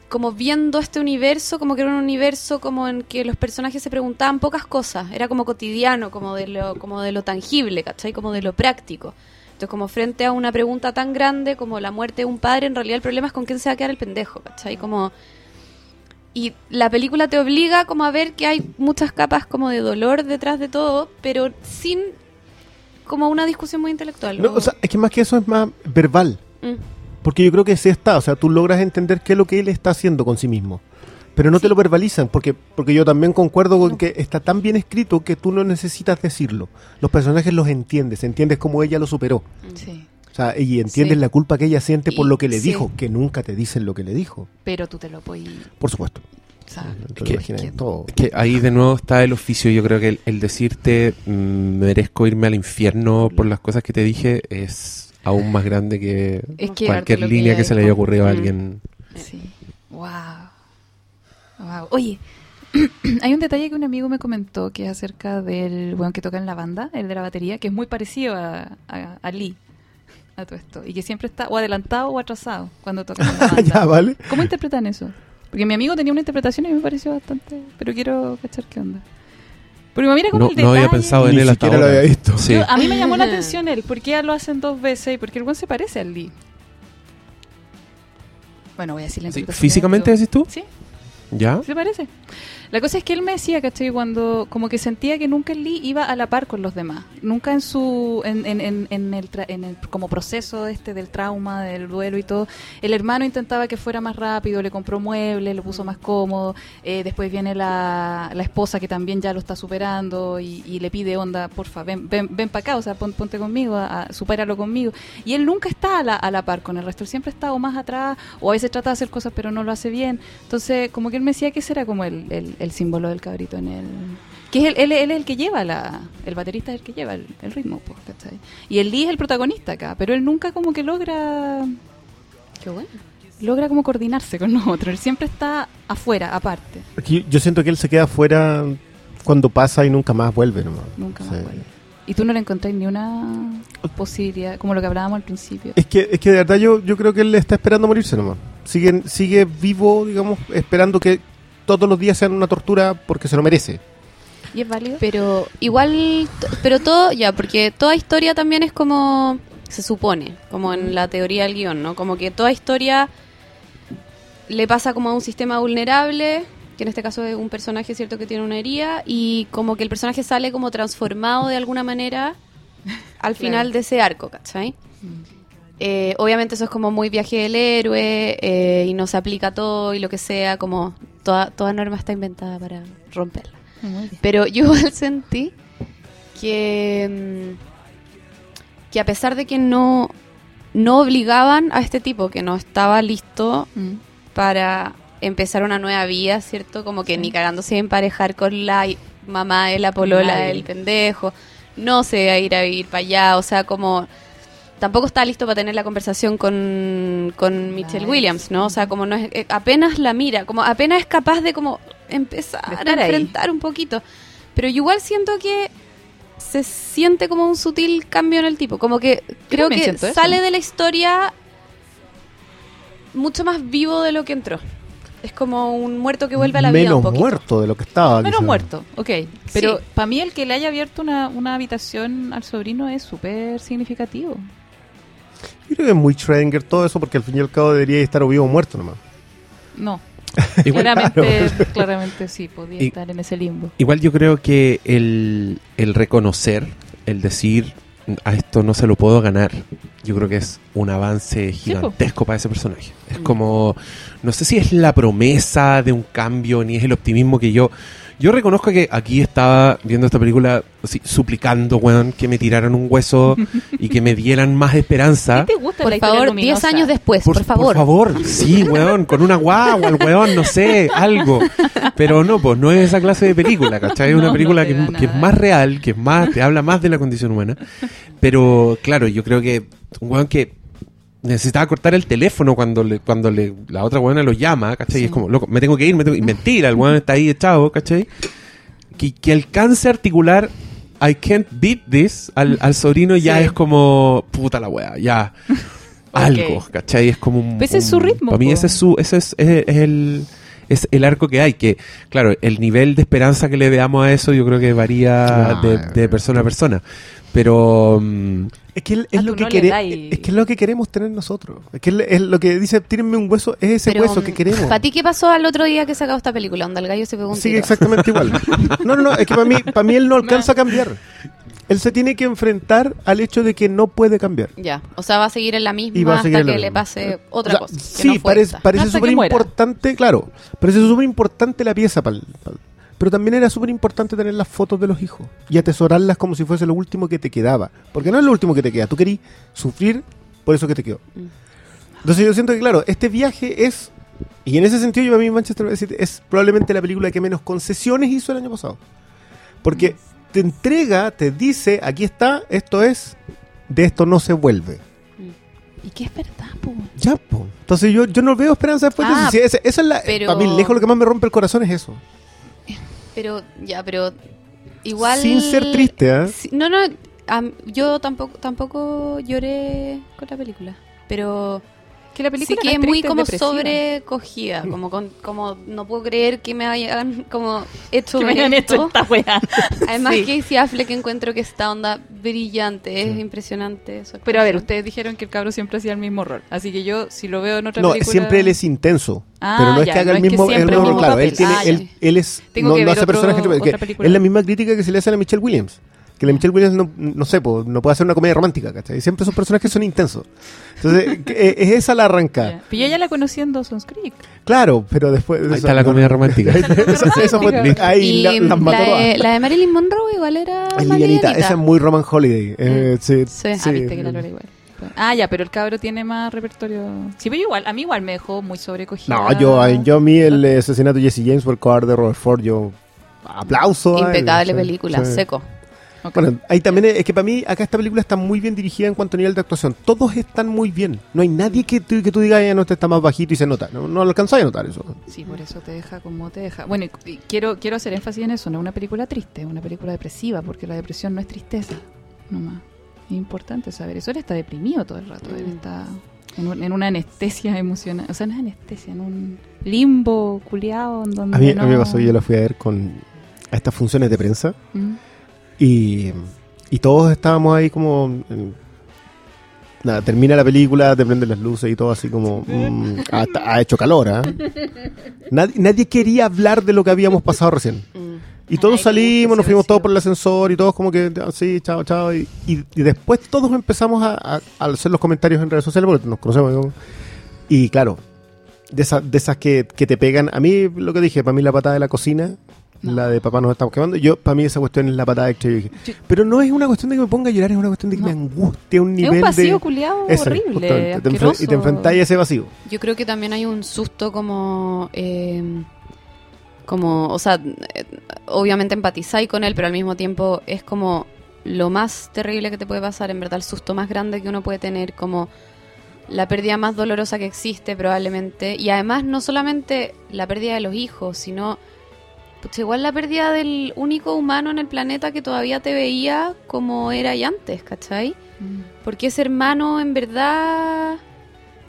como viendo este universo, como que era un universo como en que los personajes se preguntaban pocas cosas. Era como cotidiano, como de lo, como de lo tangible, ¿cachai? Como de lo práctico. Entonces, como frente a una pregunta tan grande como la muerte de un padre, en realidad el problema es con quién se va a quedar el pendejo, ¿cachai? Como... Y la película te obliga como a ver que hay muchas capas como de dolor detrás de todo, pero sin como una discusión muy intelectual. No, o sea, es que más que eso es más verbal. Mm. Porque yo creo que sí está, o sea, tú logras entender qué es lo que él está haciendo con sí mismo. Pero no te lo verbalizan, porque, porque yo también concuerdo con que está tan bien escrito que tú no necesitas decirlo. Los personajes los entiendes, entiendes cómo ella lo superó. Sí. O sea, y entiendes Sí. la culpa que ella siente por Y- lo que le sí. dijo, que nunca te dicen lo que le dijo. Pero tú te lo puedes. Por supuesto. o sea, que- todo. Que ahí de nuevo está el oficio. Yo creo que el, el decirte mm, merezco irme al infierno por las cosas que te dije es aún más grande que Es que- cualquier que línea ella que se le haya ocurrido a alguien. Sí. Wow. Wow. Oye, hay un detalle que un amigo me comentó que es acerca del weón que toca en la banda, el de la batería, que es muy parecido a, a, a Lee, a todo esto. Y que siempre está o adelantado o atrasado cuando toca en la banda. ya, ¿vale? ¿Cómo interpretan eso? Porque mi amigo tenía una interpretación y me pareció bastante... Pero quiero cachar qué onda. Porque mira como No, el no había detalle- pensado en Ni él hasta siquiera lo ahora. había visto. Sí. Yo- a mí me llamó la atención él, porque ya lo hacen dos veces y porque el buen se parece al Lee. Bueno, voy a decir la Sí. ¿Físicamente pero- decís tú? Sí, ¿Ya? se parece. La cosa es que él me decía, ¿cachai? Cuando como que sentía que nunca Lee iba a la par con los demás. Nunca en su en, en, en, el, tra- en el como proceso este del trauma, del duelo y todo. El hermano intentaba que fuera más rápido, le compró muebles, lo puso más cómodo. Eh, después viene la, la esposa que también ya lo está superando y, le pide onda, porfa, ven, ven, ven para acá, o sea, pon- ponte conmigo, a, a- supéralo conmigo. Y él nunca está a la, a la par con el resto, él siempre está o más atrás, o a veces trata de hacer cosas pero no lo hace bien. Entonces, como que él me decía que ese era como el, el símbolo del cabrito en el... Que es el, él, él es el que lleva la... El baterista es el que lleva el, el ritmo, pues, ¿cachai? Y el Lee es el protagonista acá, pero él nunca como que logra... Qué bueno. Logra como coordinarse con nosotros. Él siempre está afuera, aparte. Aquí yo siento que él se queda fuera cuando pasa y nunca más vuelve. nomás. Nunca más Sí. vuelve. Y tú no le encontrás ni una posibilidad, como lo que hablábamos al principio. Es que, es que de verdad yo, yo creo que él está esperando morirse nomás. Sigue, sigue vivo, digamos, esperando que todos los días sean una tortura porque se lo merece. ¿Y es válido? Pero igual, pero todo, ya, porque toda historia también es como, se supone, como en la teoría del guion, ¿no? Como que toda historia le pasa como a un sistema vulnerable, que en este caso es un personaje, ¿cierto?, que tiene una herida, y como que el personaje sale como transformado de alguna manera al final de ese arco, ¿cachai? Eh, obviamente eso es como muy viaje del héroe eh, y no se aplica todo y lo que sea, como toda, toda norma está inventada para romperla. Bien. Pero yo igual sentí que, mm, que a pesar de que no, no obligaban a este tipo, que no estaba listo Mm. para empezar una nueva vida, ¿cierto? Como que Sí. ni cagándose a emparejar con la mamá de la polola del pendejo, no se va a ir a vivir para allá, o sea, como tampoco está listo para tener la conversación con, con Michelle. Williams, ¿no? O sea, como no es, eh, apenas la mira, como apenas es capaz de como empezar De a ahí. enfrentar un poquito. Pero yo igual siento que se siente como un sutil cambio en el tipo, como que creo que eso. sale de la historia mucho más vivo de lo que entró. Es como un muerto que vuelve a la vida Menos un poquito. muerto de lo que estaba. Menos quizá. muerto, ok. Pero Sí. para mí el que le haya abierto una, una habitación al sobrino es súper significativo. Yo creo que es muy Schrödinger todo eso porque al fin y al cabo debería estar o vivo o muerto nomás. No, Igual, claramente, claramente sí, podía Y- estar en ese limbo. igual yo creo que el, el reconocer, el decir a esto no se lo puedo ganar, yo creo que es un avance gigantesco para ese personaje. Es Mm. como, no sé si es la promesa de un cambio ni es el optimismo que yo, Yo reconozco que aquí estaba viendo esta película así, suplicando, weón, que me tiraran un hueso y que me dieran más esperanza. ¿Qué te gusta Por la favor, luminosa? 10 años después, por, favor. Por favor, sí, weón, con una guagua, el weón, no sé, algo. Pero no, pues no es esa clase de película, ¿cachai? Es No, una película que, que es más real, que es más, te habla más de la condición humana. Pero claro, yo creo que un weón que necesitaba cortar el teléfono cuando le, cuando le, la otra weona lo llama, ¿cachai? Y es como, loco, me tengo que ir, me tengo... y mentira, el weón está ahí echado, ¿cachai? Que, que alcance a articular I can't beat this al, al sobrino ya Sí. es como puta la wea, ya. Algo, ¿cachai? Es como un. Pues ese es su ritmo, Para mí ese es su, ese es, es- es el es el arco que hay, que claro, el nivel de esperanza que le veamos a eso yo creo que varía No, de, de persona a persona. Pero mm, Es que es, lo que no quere- es que es lo que queremos tener nosotros. Es que es, es lo que dice, tírenme un hueso, es ese Pero, hueso que queremos. ¿Para ti qué pasó al otro día que sacó esta película? Donde el gallo se pegó un Sigue tiro? exactamente igual. No, no, no, es que para mí, para mí él no alcanza a cambiar. Él se tiene que enfrentar al hecho de que no puede cambiar. Ya, o sea, va a seguir en la misma Y va a seguir hasta que le pase otra O sea, cosa. Sí, no parece, parece súper importante, claro. Parece súper importante la pieza, pal- pal- pero también era súper importante tener las fotos de los hijos y atesorarlas como si fuese lo último que te quedaba. Porque no es lo último que te queda, tú querías sufrir por eso que te quedó. Mm. Entonces yo siento que, claro, este viaje es, y en ese sentido yo a mí Manchester es probablemente la película que menos concesiones hizo el año pasado. Porque te entrega, te dice, aquí está, esto es, de esto no se vuelve. Y que es verdad, po. Ya, po. Entonces yo, yo no veo esperanza después Ah, de eso. Sí, esa, esa es la, pero- Para mí, lejos lo que más me rompe el corazón es eso. Pero, ya, pero igual... Sin ser triste, ¿eh? No, no, am- yo tampoco tampoco lloré con la película, pero Que la película sí no que es es muy es como depresiva. sobrecogida, como con, como no puedo creer que me hayan como hecho Que me hayan esto. hecho esta weá. Además Sí. que si Affleck encuentro que esta onda brillante, es impresionante. su Pero a ver, ustedes dijeron que el cabro siempre hacía el mismo rol. Así que yo, si lo veo en otra No, película... siempre él es intenso. Ah, pero no es ya, que haga no el es que mismo, el mismo claro, él tiene, Ah, él, él es Tengo no, que no hace otro- personaje que- otra película. es la misma crítica que se le hace a Michelle Williams. Que la Michelle Williams no, no sé, po, no puede hacer una comedia romántica, ¿cachai? Siempre son personajes que son intensos. Entonces, eh, es esa la arranca. Pero yo ya la conocí en Dawson's Creek. Claro, pero después ahí está la comedia romántica. eso, eso fue, ahí Y la, las mató la, todas. de, la de Marilyn Monroe igual era Es livianita. esa es muy Roman Holiday. Eh, sí, Sí. Ah, sí. viste que la Lola igual. Ah, ya, pero el cabro tiene más repertorio. Sí, pero igual, a mí igual me dejó muy sobrecogida. No, yo, yo a mí el asesinato de Jesse James por el cobarde de Robert Ford, yo aplauso. él, Impecable película, sí. seco. Bueno, ahí también es, es que para mí acá esta película está muy bien dirigida en cuanto a nivel de actuación. Todos están muy bien. No hay nadie que tú, que tú digas, ya no, este está más bajito y se nota. No, no lo alcanzáis a notar eso. Sí, por eso te deja como te deja. Bueno, y, y quiero, quiero hacer énfasis en eso, no es una película triste, es una película depresiva, porque la depresión no es tristeza, nomás. Es importante saber eso. Él está deprimido todo el rato, él Mm. está en, un- en una anestesia emocional, o sea, no es anestesia, en un limbo culiado en donde A mí, no... a mí me pasó, yo la fui a ver con a estas funciones de prensa Mm. Y, y todos estábamos ahí como... nada, termina la película, te prenden las luces y todo así como... mm, hasta- ha hecho calor, ¿ah? Nadie, nadie quería hablar de lo que habíamos pasado recién. Mm. Y todos salimos, nos fuimos todos por el ascensor y todos como que así, chao, chao. Y, y, y después todos empezamos a, a- a hacer los comentarios en redes sociales porque nos conocemos. digamos. Y claro, de, esas de esas que, que te pegan. A mí, lo que dije, para mí la patada de la cocina, No. la de papá nos estamos quemando. Yo, para mí esa cuestión es la patada extra. Yo dije, Yo- Pero no es una cuestión de que me ponga a llorar, es una cuestión de que No. me angustia a un Es nivel un vacío de... culiado horrible, te y te enfrentáis a ese vacío. Yo creo que también hay un susto como... eh, como, o sea, eh, obviamente empatizáis con él, pero al mismo tiempo es como lo más terrible que te puede pasar, en verdad, el susto más grande que uno puede tener, como la pérdida más dolorosa que existe probablemente. Y además no solamente la pérdida de los hijos, sino pucha, igual la pérdida del único humano en el planeta que todavía te veía como era y antes, ¿cachai? Mm. Porque ese hermano, en verdad,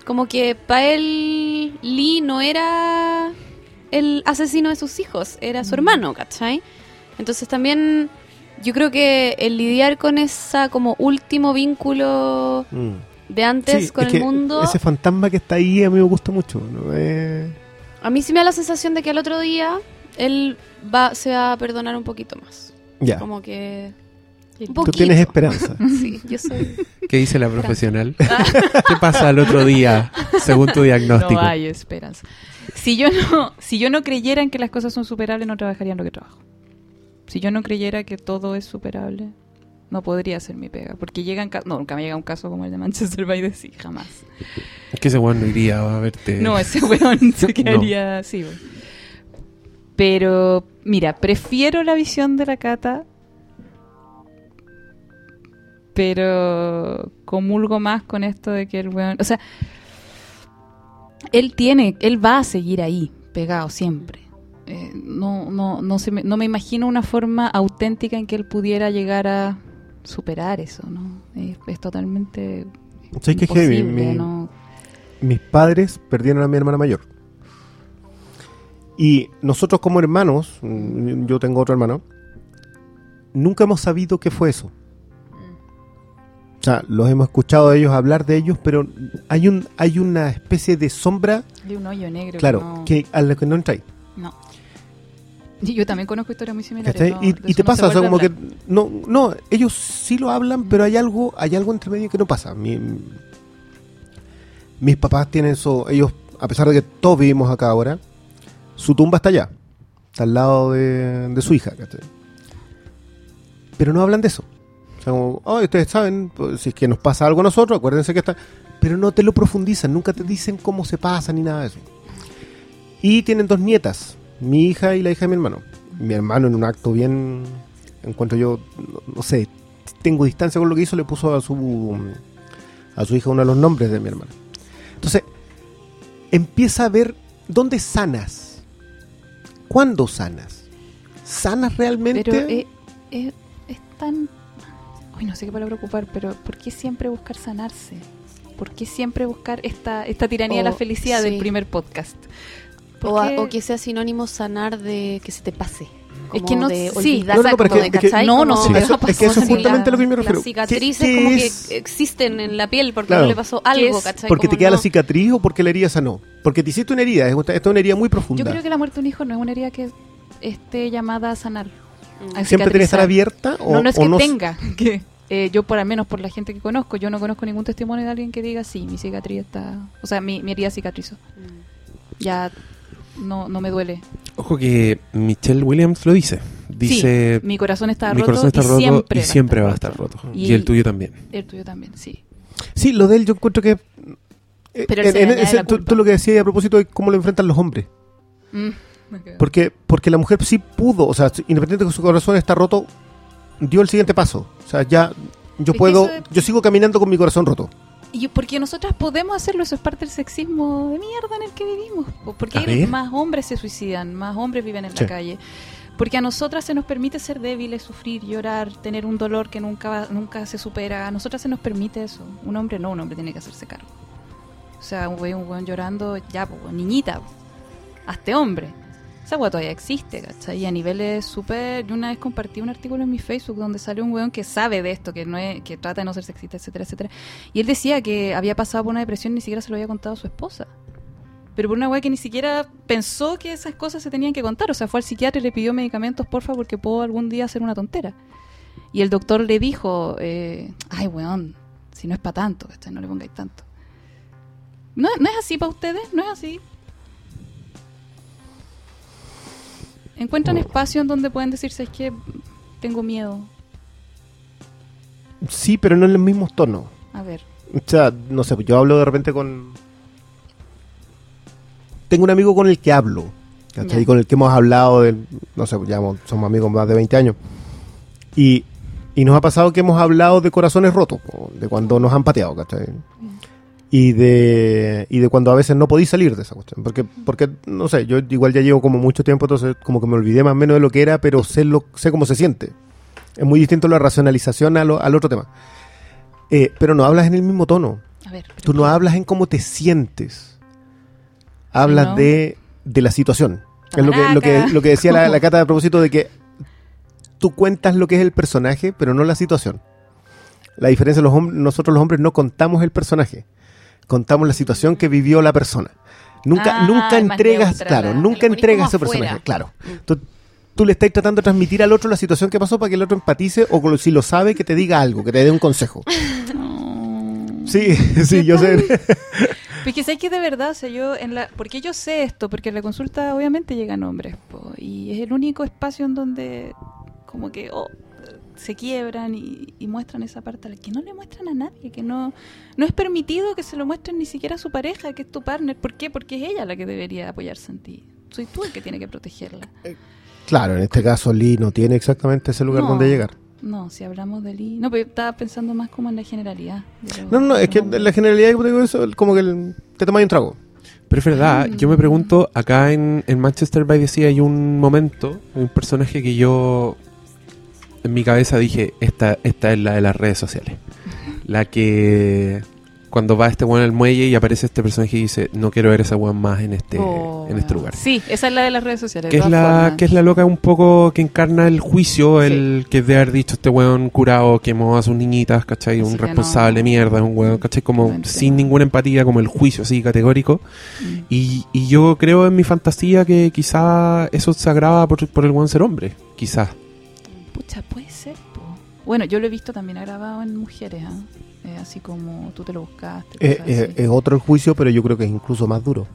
como que para él, Lee no era el asesino de sus hijos, era su Mm. hermano, ¿cachai? Entonces también yo creo que el lidiar con esa como último vínculo Mm. de antes Sí, con es el que mundo, Ese fantasma que está ahí a mí me gusta mucho. ¿no? Eh, a mí sí me da la sensación de que al otro día él va, se va a perdonar un poquito más. ya. Como que Un Tú tienes esperanza. Sí, yo soy. ¿Qué dice la profesional? ¿Qué pasa al otro día, según tu diagnóstico? No hay esperanza. Si yo no, si yo no creyera en que las cosas son superables, no trabajaría en lo que trabajo. Si yo no creyera que todo es superable, no podría hacer mi pega. Porque llegan no, nunca me llega un caso como el de Manchester by the Sea, jamás. Es que ese weón no iría a verte. No, ese weón se quedaría así. weón. Pero, mira, prefiero la visión de la cata, pero comulgo más con esto de que el weón. O sea, él tiene, él va a seguir ahí, pegado siempre. Eh, no, no, no, se me, no me imagino una forma auténtica en que él pudiera llegar a superar eso, ¿no? Es, es totalmente ¿Sabes qué heavy? Mi- ¿no? mis padres perdieron a mi hermana mayor. Y nosotros como hermanos, mm, yo tengo otro hermano, nunca hemos sabido qué fue eso. O sea, los hemos escuchado a ellos hablar de ellos, pero hay un hay una especie de sombra, Hay un hoyo negro. claro, no- que a la que no entráis. No. Y Yo también conozco historias muy similares. y, de te no pasa, o sea, como que no, no, ellos sí lo hablan, pero hay algo, hay algo entre medio que no pasa. Mi- mis papás tienen eso, ellos, a pesar de que todos vivimos acá ahora, su tumba está allá, está al lado de, su hija. Pero no hablan de eso. O sea, como, "Ay, ustedes saben, pues, si es que nos pasa algo a nosotros, acuérdense que está. Pero no te lo profundizan, nunca te dicen cómo se pasa ni nada de eso. Y tienen dos nietas, mi hija y la hija de mi hermano. Mi hermano, en un acto bien. En cuanto yo, no, no sé, tengo distancia con lo que hizo, le puso a su, a su hija uno de los nombres de mi hermano. Entonces, empieza a ver dónde sanas. ¿Cuándo sanas? ¿Sanas realmente? Pero eh, eh, es tan. Uy, no sé qué palabra ocupar, pero ¿por qué siempre buscar sanarse? ¿Por qué siempre buscar esta, esta tiranía de la felicidad del primer podcast? O que sea sinónimo sanar de que se te pase. Es Como que no- de sí. No, no, no, pero como es que- de, es que- no, no se te Eso- es que eso es justamente a lo que me refiero. Las cicatrices ¿Qué- qué como que es? existen en la piel porque Claro. no le pasó ¿Qué algo, es? ¿cachai? ¿Porque te queda la no- cicatriz o porque la herida sanó? Porque te hiciste una herida, es esta es una herida muy profunda. Yo creo que la muerte de un hijo no es una herida que esté llamada a sanar. Mm. a ¿Siempre tiene que estar abierta? O, no, no es que no- tenga. Que, eh, yo, por al menos por la gente que conozco, yo no conozco ningún testimonio de alguien que diga, sí, mi cicatriz está. O sea, mi, mi herida cicatrizó. Mm. Ya no, no me duele. Ojo que Michelle Williams lo dice. Dice, sí, mi corazón está mi roto, corazón está y roto siempre, y siempre va a estar roto. Y Y, el tuyo también. El tuyo también, sí. Sí, lo de él yo encuentro que... eh, Pero él en- ese- tú, lo que decías a propósito de cómo lo enfrentan los hombres. Mm. Porque, porque la mujer sí pudo, o sea, independiente de que su corazón está roto, dio el siguiente paso. O sea, ya yo puedo, yo sigo caminando con mi corazón roto. Y porque nosotras podemos hacerlo, eso es parte del sexismo de mierda en el que vivimos. po, Porque más hombres se suicidan, más hombres viven en Sí. la calle. Porque a nosotras se nos permite ser débiles, sufrir, llorar, tener un dolor que nunca nunca se supera. A nosotras se nos permite eso. Un hombre no, un hombre tiene que hacerse cargo. O sea, un güey, un güey llorando, ya, pues, niñita, hazte hombre. Esa weá todavía existe, ¿cachai? Y a niveles súper... Yo una vez compartí un artículo en mi Facebook donde sale un weón que sabe de esto, que no es, que trata de no ser sexista, etcétera, etcétera. Y él decía que había pasado por una depresión y ni siquiera se lo había contado a su esposa. Pero por una weá que ni siquiera pensó que esas cosas se tenían que contar. O sea, fue al psiquiatra y le pidió medicamentos, porfa, porque puedo algún día hacer una tontera. Y el doctor le dijo, eh, ay, weón, si no es para tanto, ¿cachai? No le pongáis tanto. No, no es así para ustedes, no es así. Encuentran espacio en donde pueden decirse, es que tengo miedo. Sí, pero no en los mismos tonos. A ver. O sea, no sé, yo hablo de repente con... Tengo un amigo con el que hablo, ¿cachai? Ya. Con el que hemos hablado, de, no sé, ya somos amigos más de 20 años. Y, y nos ha pasado que hemos hablado de corazones rotos, de cuando nos han pateado, ¿cachai? Y de, y de cuando a veces no podéis salir de esa cuestión. Porque, porque, no sé, yo igual ya llevo como mucho tiempo, entonces como que me olvidé más o menos de lo que era, pero sé, lo, sé cómo se siente. Es muy distinto la racionalización a lo- al otro tema. Eh, pero no hablas en el mismo tono. A ver. Tú no hablas en cómo te sientes. Hablas no. de, de la situación. Es lo que, lo que, lo que decía la, la Cata a propósito de que tú cuentas lo que es el personaje, pero no la situación. La diferencia, los hom- nosotros los hombres no contamos el personaje, contamos la situación que vivió la persona. Nunca, Ah, nunca entregas, neutra claro, la- nunca entregas ese como afuera. personaje, claro. Mm. Tú- tú le estás tratando de transmitir al otro la situación que pasó para que el otro empatice o con- si lo sabe que te diga algo, que te dé un consejo. Sí, sí, yo sé. Porque sé que de verdad, o sea, yo en la, porque yo sé esto, porque en la consulta obviamente llegan hombres, po, y es el único espacio en donde como que oh, se quiebran y, y muestran esa parte a la que no le muestran a nadie, que no, no es permitido que se lo muestren ni siquiera a su pareja, que es tu partner. ¿Por qué? Porque es ella la que debería apoyarse en ti. Soy tú el que tiene que protegerla. Claro, en este caso Lee no tiene exactamente ese lugar No. donde llegar. No, si hablamos de Lee. No, pero yo estaba pensando más como en la generalidad. No, no, es que hombres. la generalidad te digo eso, como que el- te tomas un trago. Pero es verdad, yo me pregunto, acá en, en Manchester by the Sea hay un momento, hay un personaje que yo en mi cabeza dije, esta, esta es la de las redes sociales. La que cuando va este weón al muelle y aparece este personaje y dice, no quiero ver a ese weón más en este, Oh, en este lugar. Sí, esa es la de las redes sociales. Que es, la, formas. que es la loca un poco que encarna el juicio, el que de haber dicho este weón curado quemó a sus niñitas, ¿cachai? Así un responsable no- mierda, un weón, ¿cachai? Como no sin ninguna empatía, como el juicio así categórico. Mm. Y, y yo creo en mi fantasía que quizá eso se agrava por, por el buen ser hombre, quizá. Pucha, puede ser. po. Bueno, yo lo he visto también grabado en mujeres, ¿ah? Eh, así como tú te lo buscaste. Eh, eh, es otro el juicio, pero yo creo que es incluso más duro.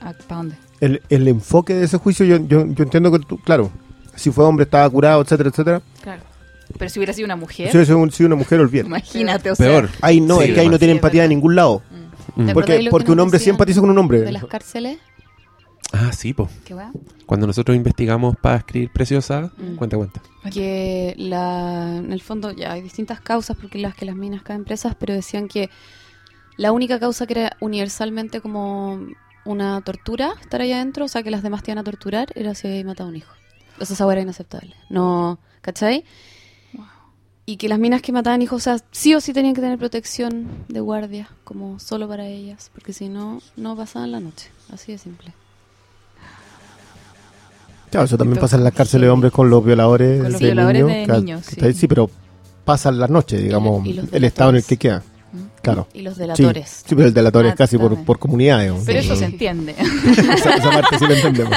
Ah, ¿pa' dónde? El, el enfoque de ese juicio, yo, yo, yo entiendo que tú, claro, si fue hombre estaba curado, etcétera, etcétera. Claro. Pero si hubiera sido una mujer, Si hubiese un- sido una mujer, olvídate. imagínate, o sea. Peor. Ahí no, Sí, es que ahí no tiene empatía de ningún lado. Mm. Mm. ¿Te acordás Porque, porque que un hombre sí empatiza con un hombre. De las cárceles. Ah, sí, pues. ¿Qué va? Cuando nosotros investigamos para escribir Preciosa, Mm. cuenta, cuenta. que la, en el fondo ya hay distintas causas porque las que las minas caen presas, pero decían que la única causa que era universalmente como una tortura estar ahí adentro, o sea que las demás te iban a torturar, era si habías matado a un hijo. O sea, esa era inaceptable. No, ¿cachai? Y que las minas que mataban hijos, o sea, sí o sí tenían que tener protección de guardia, como solo para ellas, porque si no, no pasaban la noche. Así de simple. Claro, eso también pasa en las cárceles de hombres con los violadores, Con los de, violadores niños, de que- niños, que está ahí, sí. sí, pero pasan las noches, digamos, el estado en el que queda. Claro. Y los delatores. sí, pero el delator es casi por, por comunidad. digamos. Pero eso Sí. se entiende. esa, esa parte sí la entendemos.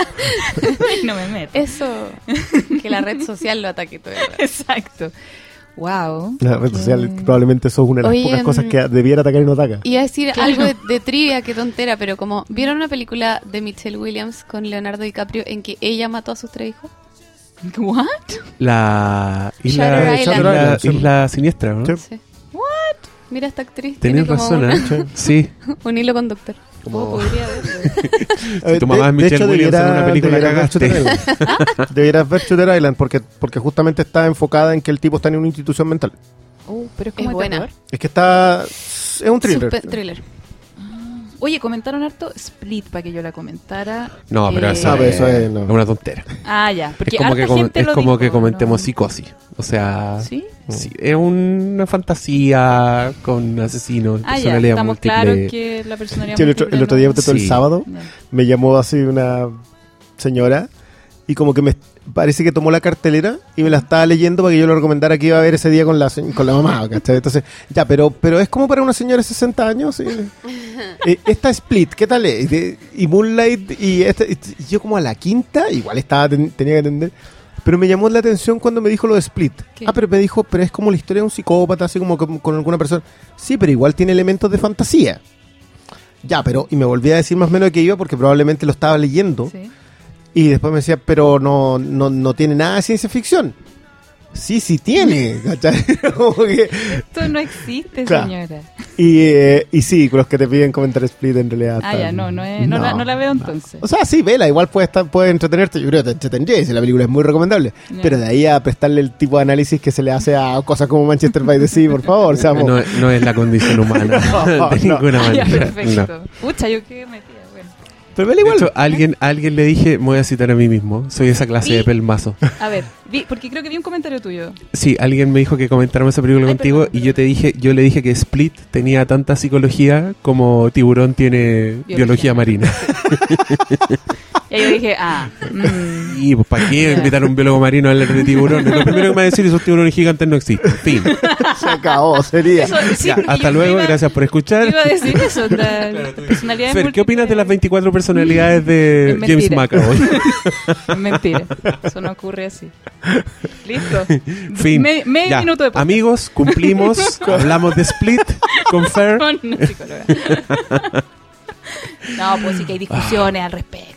no me meto. Eso, que la red social lo ataque todo. Exacto. Wow. La red social probablemente eso es una de las Oye, pocas cosas mm, que debiera atacar y no ataca. Iba a decir Claro. algo de, de trivia, que tontera, pero como, ¿vieron una película de Michelle Williams con Leonardo DiCaprio en que ella mató a sus tres hijos? What? La isla, Shutter Island. isla, isla siniestra, ¿no? Sí. Sí. Mira esta actriz. Tenés tiene como razón, ¿eh? Sí. Un hilo conductor. Oh, podría verlo. Eh, tu mamá es Michelle Williams en una película, debiera ver cagaste. Debieras ver Shooter Island porque, porque justamente está enfocada en que el tipo está en una institución mental. Oh, pero es Es como buena. terror. Es que está... Es un thriller. Suspe- thriller. Oye, comentaron harto Split para que yo la comentara. No, pero Eh, eso, Ah, es, eso es, una tontera. Ah, ya. Porque es como que, gente es lo como que dijo, comentemos ¿no? psicosis. O sea, ¿Sí? sí, es una fantasía con asesinos, Ah, ya. personalidad Estamos múltiple. claros que la personalidad Sí, el, otro, múltiple el otro no- día, todo el Sí. sábado, Ya. me llamó así una señora y como que me parece que tomó la cartelera y me la estaba leyendo para que yo lo recomendara que iba a ver ese día con la, con la mamá, ¿cachai? Entonces, ya, pero, pero es como para una señora de 60 años. sí. Eh, esta Split, ¿qué tal es? De- Y Moonlight, y, esta- y yo como a la quinta, igual estaba ten- tenía que atender. Pero me llamó la atención cuando me dijo lo de Split. ¿Qué? Ah, pero me dijo, pero es como la historia de un psicópata, así como con, con alguna persona. Sí, pero igual tiene elementos de fantasía. Ya, pero, y me volví a decir más o menos de qué iba porque probablemente lo estaba leyendo. Sí. Y después me decía, pero no, no, no tiene nada de ciencia ficción. Sí, sí tiene, ¿cachai? Que- Esto no existe, Claro. señora. y, eh, y sí, los que te piden comentar Split en realidad. Ah, ya, no, no, es, no, La, no la veo entonces. O sea, sí, vela, igual puede, estar, puede entretenerte. Yo creo que te entretendría si la película es muy recomendable. Pero de ahí a prestarle el tipo de análisis que se le hace a cosas como Manchester by the Sea, por favor. seamos- No, no es la condición humana, No, de no. ninguna ya, manera. perfecto. no. Pucha, yo qué metida, Pero vela De igual. hecho, alguien, alguien le dije, me voy a citar a mí mismo, soy esa clase de pelmazo. A ver, vi, porque creo que vi un comentario tuyo. Sí, alguien me dijo que comentáramos esa película Ay, contigo perdón, y yo te dije, yo le dije que Split tenía tanta psicología como Tiburón tiene biología, Biología. marina. Y yo dije, ah, mm, Y pues para qué invitar a un biólogo marino a hablar de tiburones. Lo primero que me va a decir es esos tiburones gigantes no existen. Fin. Se acabó, sería. eso, sí, hasta luego, iba- gracias por escuchar. Iba a decir eso, la personalidad Fer, ¿qué opinas de las 24 personalidades de Es James. McAvoy? Mentira, eso no ocurre así. Listo. Fin. Me- medio Ya. minuto de podcast. Amigos, cumplimos. hablamos de Split con Fer. Con una psicóloga. No, pues sí que hay discusiones al respecto.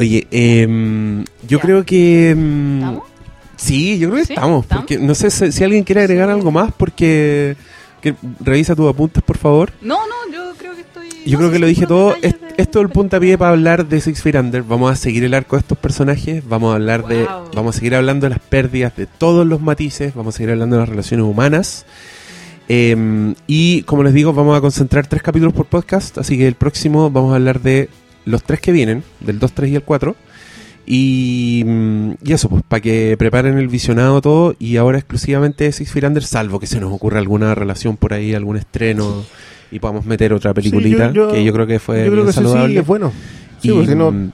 Oye, em, yo Ya. creo que... em, ¿Estamos? Sí, yo creo que ¿Sí? estamos. ¿Estamos? Porque no sé si, si alguien quiere agregar algo más, porque que revisa tus apuntes, por favor. No, no, yo creo que estoy. Yo no creo que lo dije todo. detalles Es- de- esto es el puntapié para hablar de Six Feet Under. Vamos a seguir el arco de estos personajes. Vamos a hablar de. Vamos a seguir hablando de las pérdidas, de todos los matices. Vamos a seguir hablando de las relaciones humanas. Em, y como les digo, vamos a concentrar tres capítulos por podcast. Así que el próximo vamos a hablar de los tres que vienen, del 2, 3 y el 4. Y, mm, y eso, pues, para que preparen el visionado todo. Y ahora exclusivamente de Six Feet Under, salvo que se nos ocurra alguna relación por ahí, algún estreno. Y podamos meter otra peliculita, Sí, yo- yo- que yo creo que fue Yo creo que eso sí saludable. es bueno. Sí, y, porque si no, mm,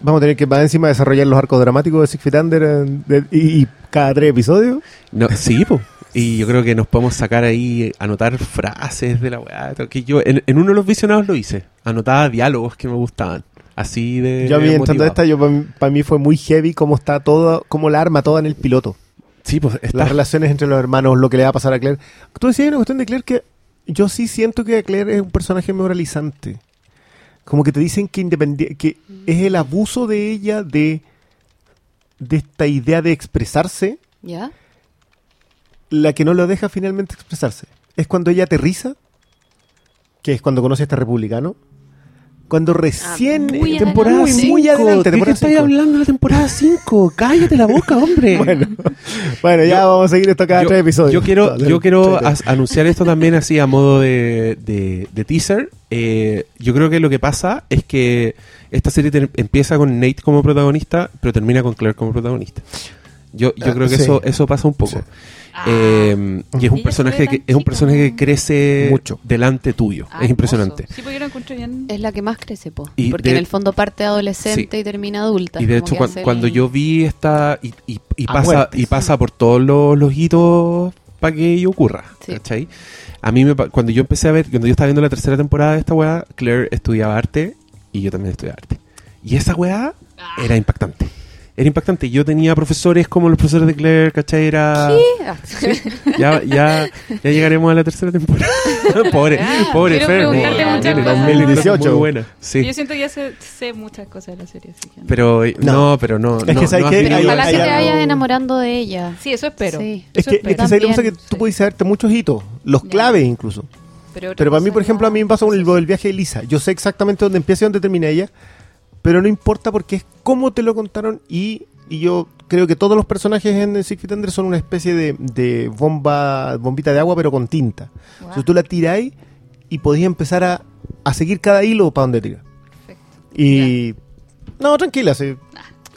vamos a tener que más encima desarrollar los arcos dramáticos de Six en- de- y, y cada tres episodios. no, sí, pues. Y yo creo que nos podemos sacar ahí, anotar frases de la weá. Que yo en, en uno de los visionados lo hice. Anotaba diálogos que me gustaban. Así de. yo a mí entrando esta, yo para mí fue muy heavy cómo está todo, cómo la arma toda en el piloto. Sí, pues está. Las relaciones entre los hermanos, lo que le va a pasar a Claire. Tú decías una cuestión de Claire que yo sí siento que Claire es un personaje moralizante. Como que te dicen que independi- que es el abuso de ella de, de esta idea de expresarse ¿Ya? La que no lo deja finalmente expresarse. Es cuando ella aterriza, que es cuando conoce a este republicano. Cuando recién, muy eh, temporada muy, 5. muy adelante, ¿De qué temporada estás cinco. hablando de la temporada 5? Cállate la boca, hombre. Bueno, bueno, ya Yo- vamos a seguir esto cada yo, tres episodios. yo quiero, yo quiero anunciar esto también así a modo de, de- de teaser. Eh, yo creo que lo que pasa es que esta serie te- empieza con Nate como protagonista, pero termina con Claire como protagonista. Yo, yo Ah, creo que sí. eso, eso pasa un poco. Sí. Ah. Eh, y es un personaje que es un personaje que crece Mucho. delante tuyo. Ah, es impresionante. Sí, porque yo lo encuentro bien. Es la que más crece, po. Y Porque de- en el fondo parte adolescente y termina adulta. Y de hecho, cuan- el- cuando yo vi esta. Y, y- y A pasa, y pasa por todos los, los hitos para que ello ocurra. Sí. ¿Cachai? A mí, me, pa- cuando yo empecé a ver, cuando yo estaba viendo la tercera temporada de esta weá, Claire estudiaba arte y yo también estudiaba arte. Y esa weá era impactante. Era impactante. Yo tenía profesores como los profesores de Claire, ¿cachai? Era. Ah, Ya, ya, ya llegaremos a la tercera temporada. pobre, Ah, pobre Fer. preguntarte no, muchas tiene cosas. 2018. Muy buena. Sí. Yo siento que ya sé, sé muchas cosas de la serie. Así que no. Pero eh, no, No. pero no. Es que ¿sabes no Hay- Ojalá que te vayas enamorando de ella. Sí, eso espero. Sí. Es Eso que, espero. es que ¿sabes lo que que tú sí. puedes saberte muchos hitos, los claves incluso. Pero, Pero para mí, cosa por ejemplo, a mí me pasa con el, el viaje de Lisa. Yo sé exactamente dónde empieza y dónde termina ella, pero no importa porque es cómo te lo contaron y, y yo creo que todos los personajes en Six Feet Under son una especie de, de bomba, bombita de agua, pero con tinta. Guau. Entonces tú la tiráis y podías empezar a, a seguir cada hilo para donde tira. Perfecto. Y... No, tranquila, sí.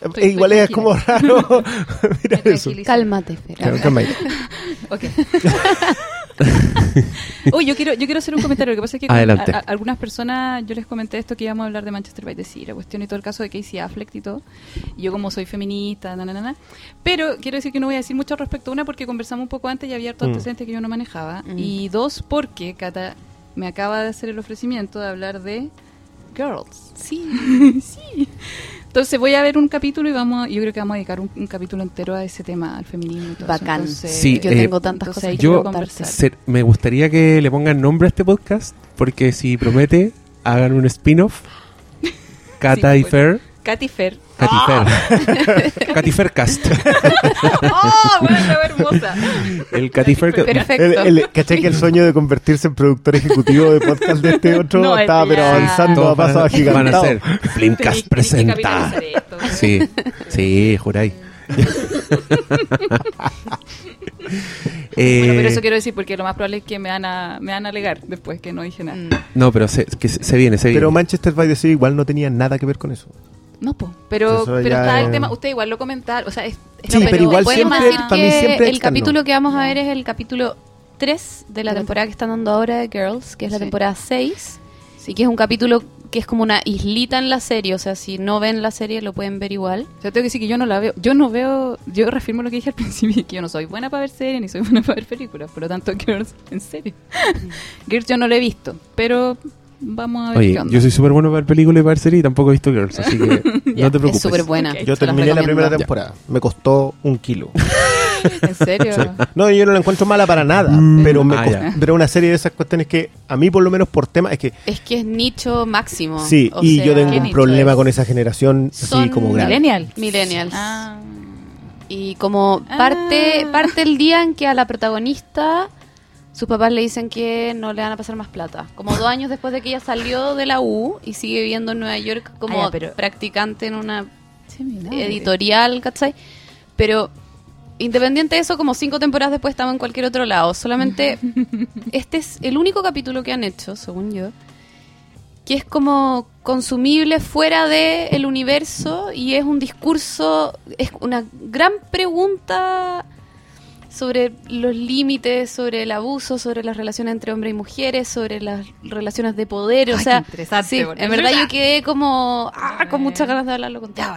estoy- Eh, igual es como raro. Mira eso. Cálmate, Fer. Claro, calma ahí. Ok. Uy, yo quiero, yo quiero hacer un comentario. Lo que pasa es que a- a- algunas personas, yo les comenté esto que íbamos a hablar de Manchester by the Sea, la cuestión y todo el caso de Casey Affleck y todo. Y yo como soy feminista, na, na, na, na. Pero quiero decir que no voy a decir mucho al respecto. Una, porque conversamos un poco antes y había harto Mm. antecedentes que yo no manejaba. Mm. Y dos, porque Cata me acaba de hacer el ofrecimiento de hablar de Girls. Sí, sí. Entonces voy a ver un capítulo y vamos, yo creo que vamos a dedicar un, un capítulo entero a ese tema, al feminismo y todo Bacán. eso. Entonces, Sí, Yo eh, tengo tantas cosas ahí que Yo conversar. se- me gustaría que le pongan nombre a este podcast, porque si promete, hagan un spin-off. Cata Sí, y bueno. Fer. Katy Fer. Katy Fer. Katy Fercast. ¡Oh! Bueno, hermosa. El Katy Fer. El, Perfecto. el, ¿Cachai que el sueño de convertirse en productor ejecutivo de podcast de este otro No, estaba pero avanzando a pasos van a- van a agigantados? ser Flimcast presenta. Sí, sí, juráis. Eh, Bueno, pero eso quiero decir porque lo más probable es que me van a, me van a alegar después que no dije nada. Mm. No, pero se, que se, se viene, se viene. Pero Manchester by the Sea igual no tenía nada que ver con eso. No, po. Pero, pero está el tema, usted igual lo comentaron, o sea, es, es- Sí, pero igual podemos siempre- decir que siempre el capítulo que vamos a ver es el capítulo 3 de la temporada que están dando ahora de Girls, que es la Sí. temporada 6. Sí, que es un capítulo que es como una islita en la serie. O sea, si no ven la serie lo pueden ver igual. O sea, tengo que decir que yo no la veo. Yo no veo. Yo reafirmo lo que dije al principio: que yo no soy buena para ver series ni soy buena para ver películas. Por lo tanto, Girls, en serio. Girls yo no la he visto. Pero vamos a ver Oye, qué onda. yo soy súper bueno para ver películas y para ver series y tampoco he visto Girls, así que no te preocupes. Es súper buena. Yo se terminé la primera Ya. temporada. Me costó un kilo. ¿En serio? No, yo no la encuentro mala para nada. Mm. Pero me Ah, cost- pero una serie de esas cuestiones que a mí, por lo menos por tema, es que Es que es nicho máximo. sí, O y sea, yo tengo ¿qué un problema es? con esa generación así Son como grande. Millennial. Millennials. Ah. Y como Ah. parte, parte el día en que a la protagonista sus papás le dicen que no le van a pasar más plata. Como dos años después de que ella salió de la U y sigue viviendo en Nueva York como Ah, pero- practicante en una editorial, ¿cachai? Pero independiente de eso, como cinco temporadas después estaba en cualquier otro lado. Solamente este es el único capítulo que han hecho, según yo, que es como consumible fuera del el universo y es un discurso, es una gran pregunta sobre los límites, sobre el abuso, sobre las relaciones entre hombres y mujeres, sobre las relaciones de poder, o Ay, sea, sí, en verdad verdad. yo quedé como ah, con muchas ganas de hablarlo contigo.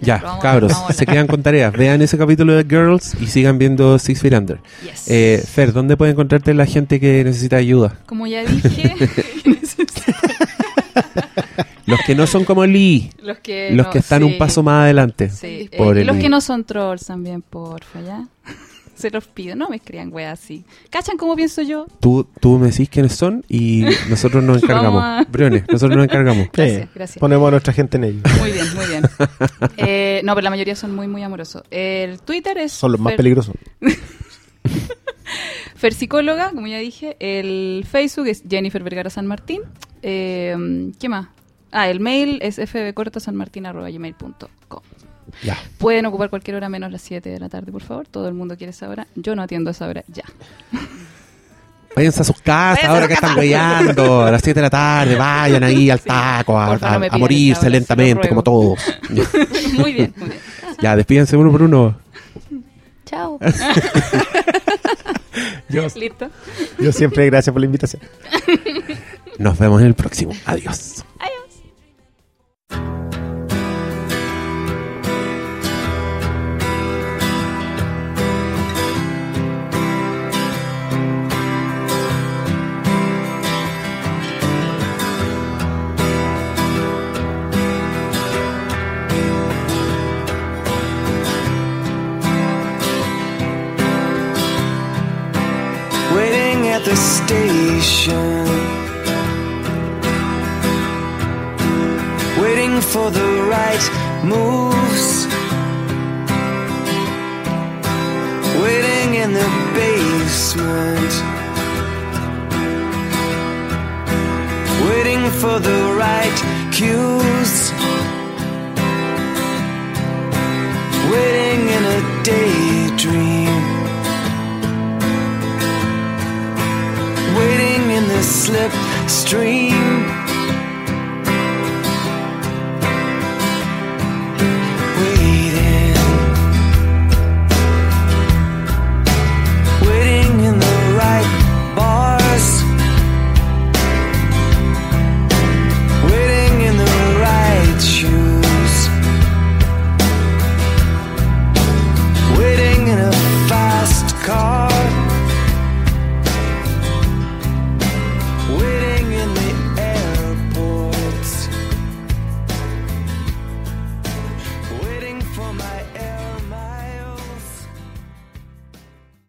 Ya, Vamos cabros, vamos se quedan con tareas. Vean ese capítulo de Girls y sigan viendo Six Feet Under. Yes. Eh, Fer, ¿dónde puede encontrarte la gente que necesita ayuda? Como ya dije, Los que no son como Lee, los que, los no- que están sí, un paso más adelante. Sí, eh, los que no son trolls también, porfa, ¿ya? Se los pido, no me escriban weas así. ¿Cachan cómo pienso yo? Tú, tú me decís quiénes son y nosotros nos encargamos. A- Briones, nosotros nos encargamos. Gracias, Eh, gracias. Ponemos a nuestra gente en ello. Muy bien, muy bien. Eh, no, pero la mayoría son muy, muy amorosos. El Twitter es Son los más Fer- peligrosos. Fer Psicóloga, como ya dije. El Facebook es Jennifer Vergara San Martín. Eh, ¿Qué más? Ah, el mail es fbcortasanmartin.gmail.com Ya. Pueden ocupar cualquier hora menos las 7 de la tarde, por favor. Todo el mundo quiere esa hora. Yo no atiendo a esa hora ya. Váyanse a sus casas ahora que están weyando a las 7 de la tarde. Vayan ahí al taco a, morirse hora, lentamente como todos. Muy bien, muy bien. Ya, despídense uno por uno. Chao. Yo, ¿Listo? yo siempre gracias por la invitación. Nos vemos en el próximo. Adiós. Station, waiting for the right moves, waiting in the basement, waiting for the right cues, waiting in a daydream. slipstream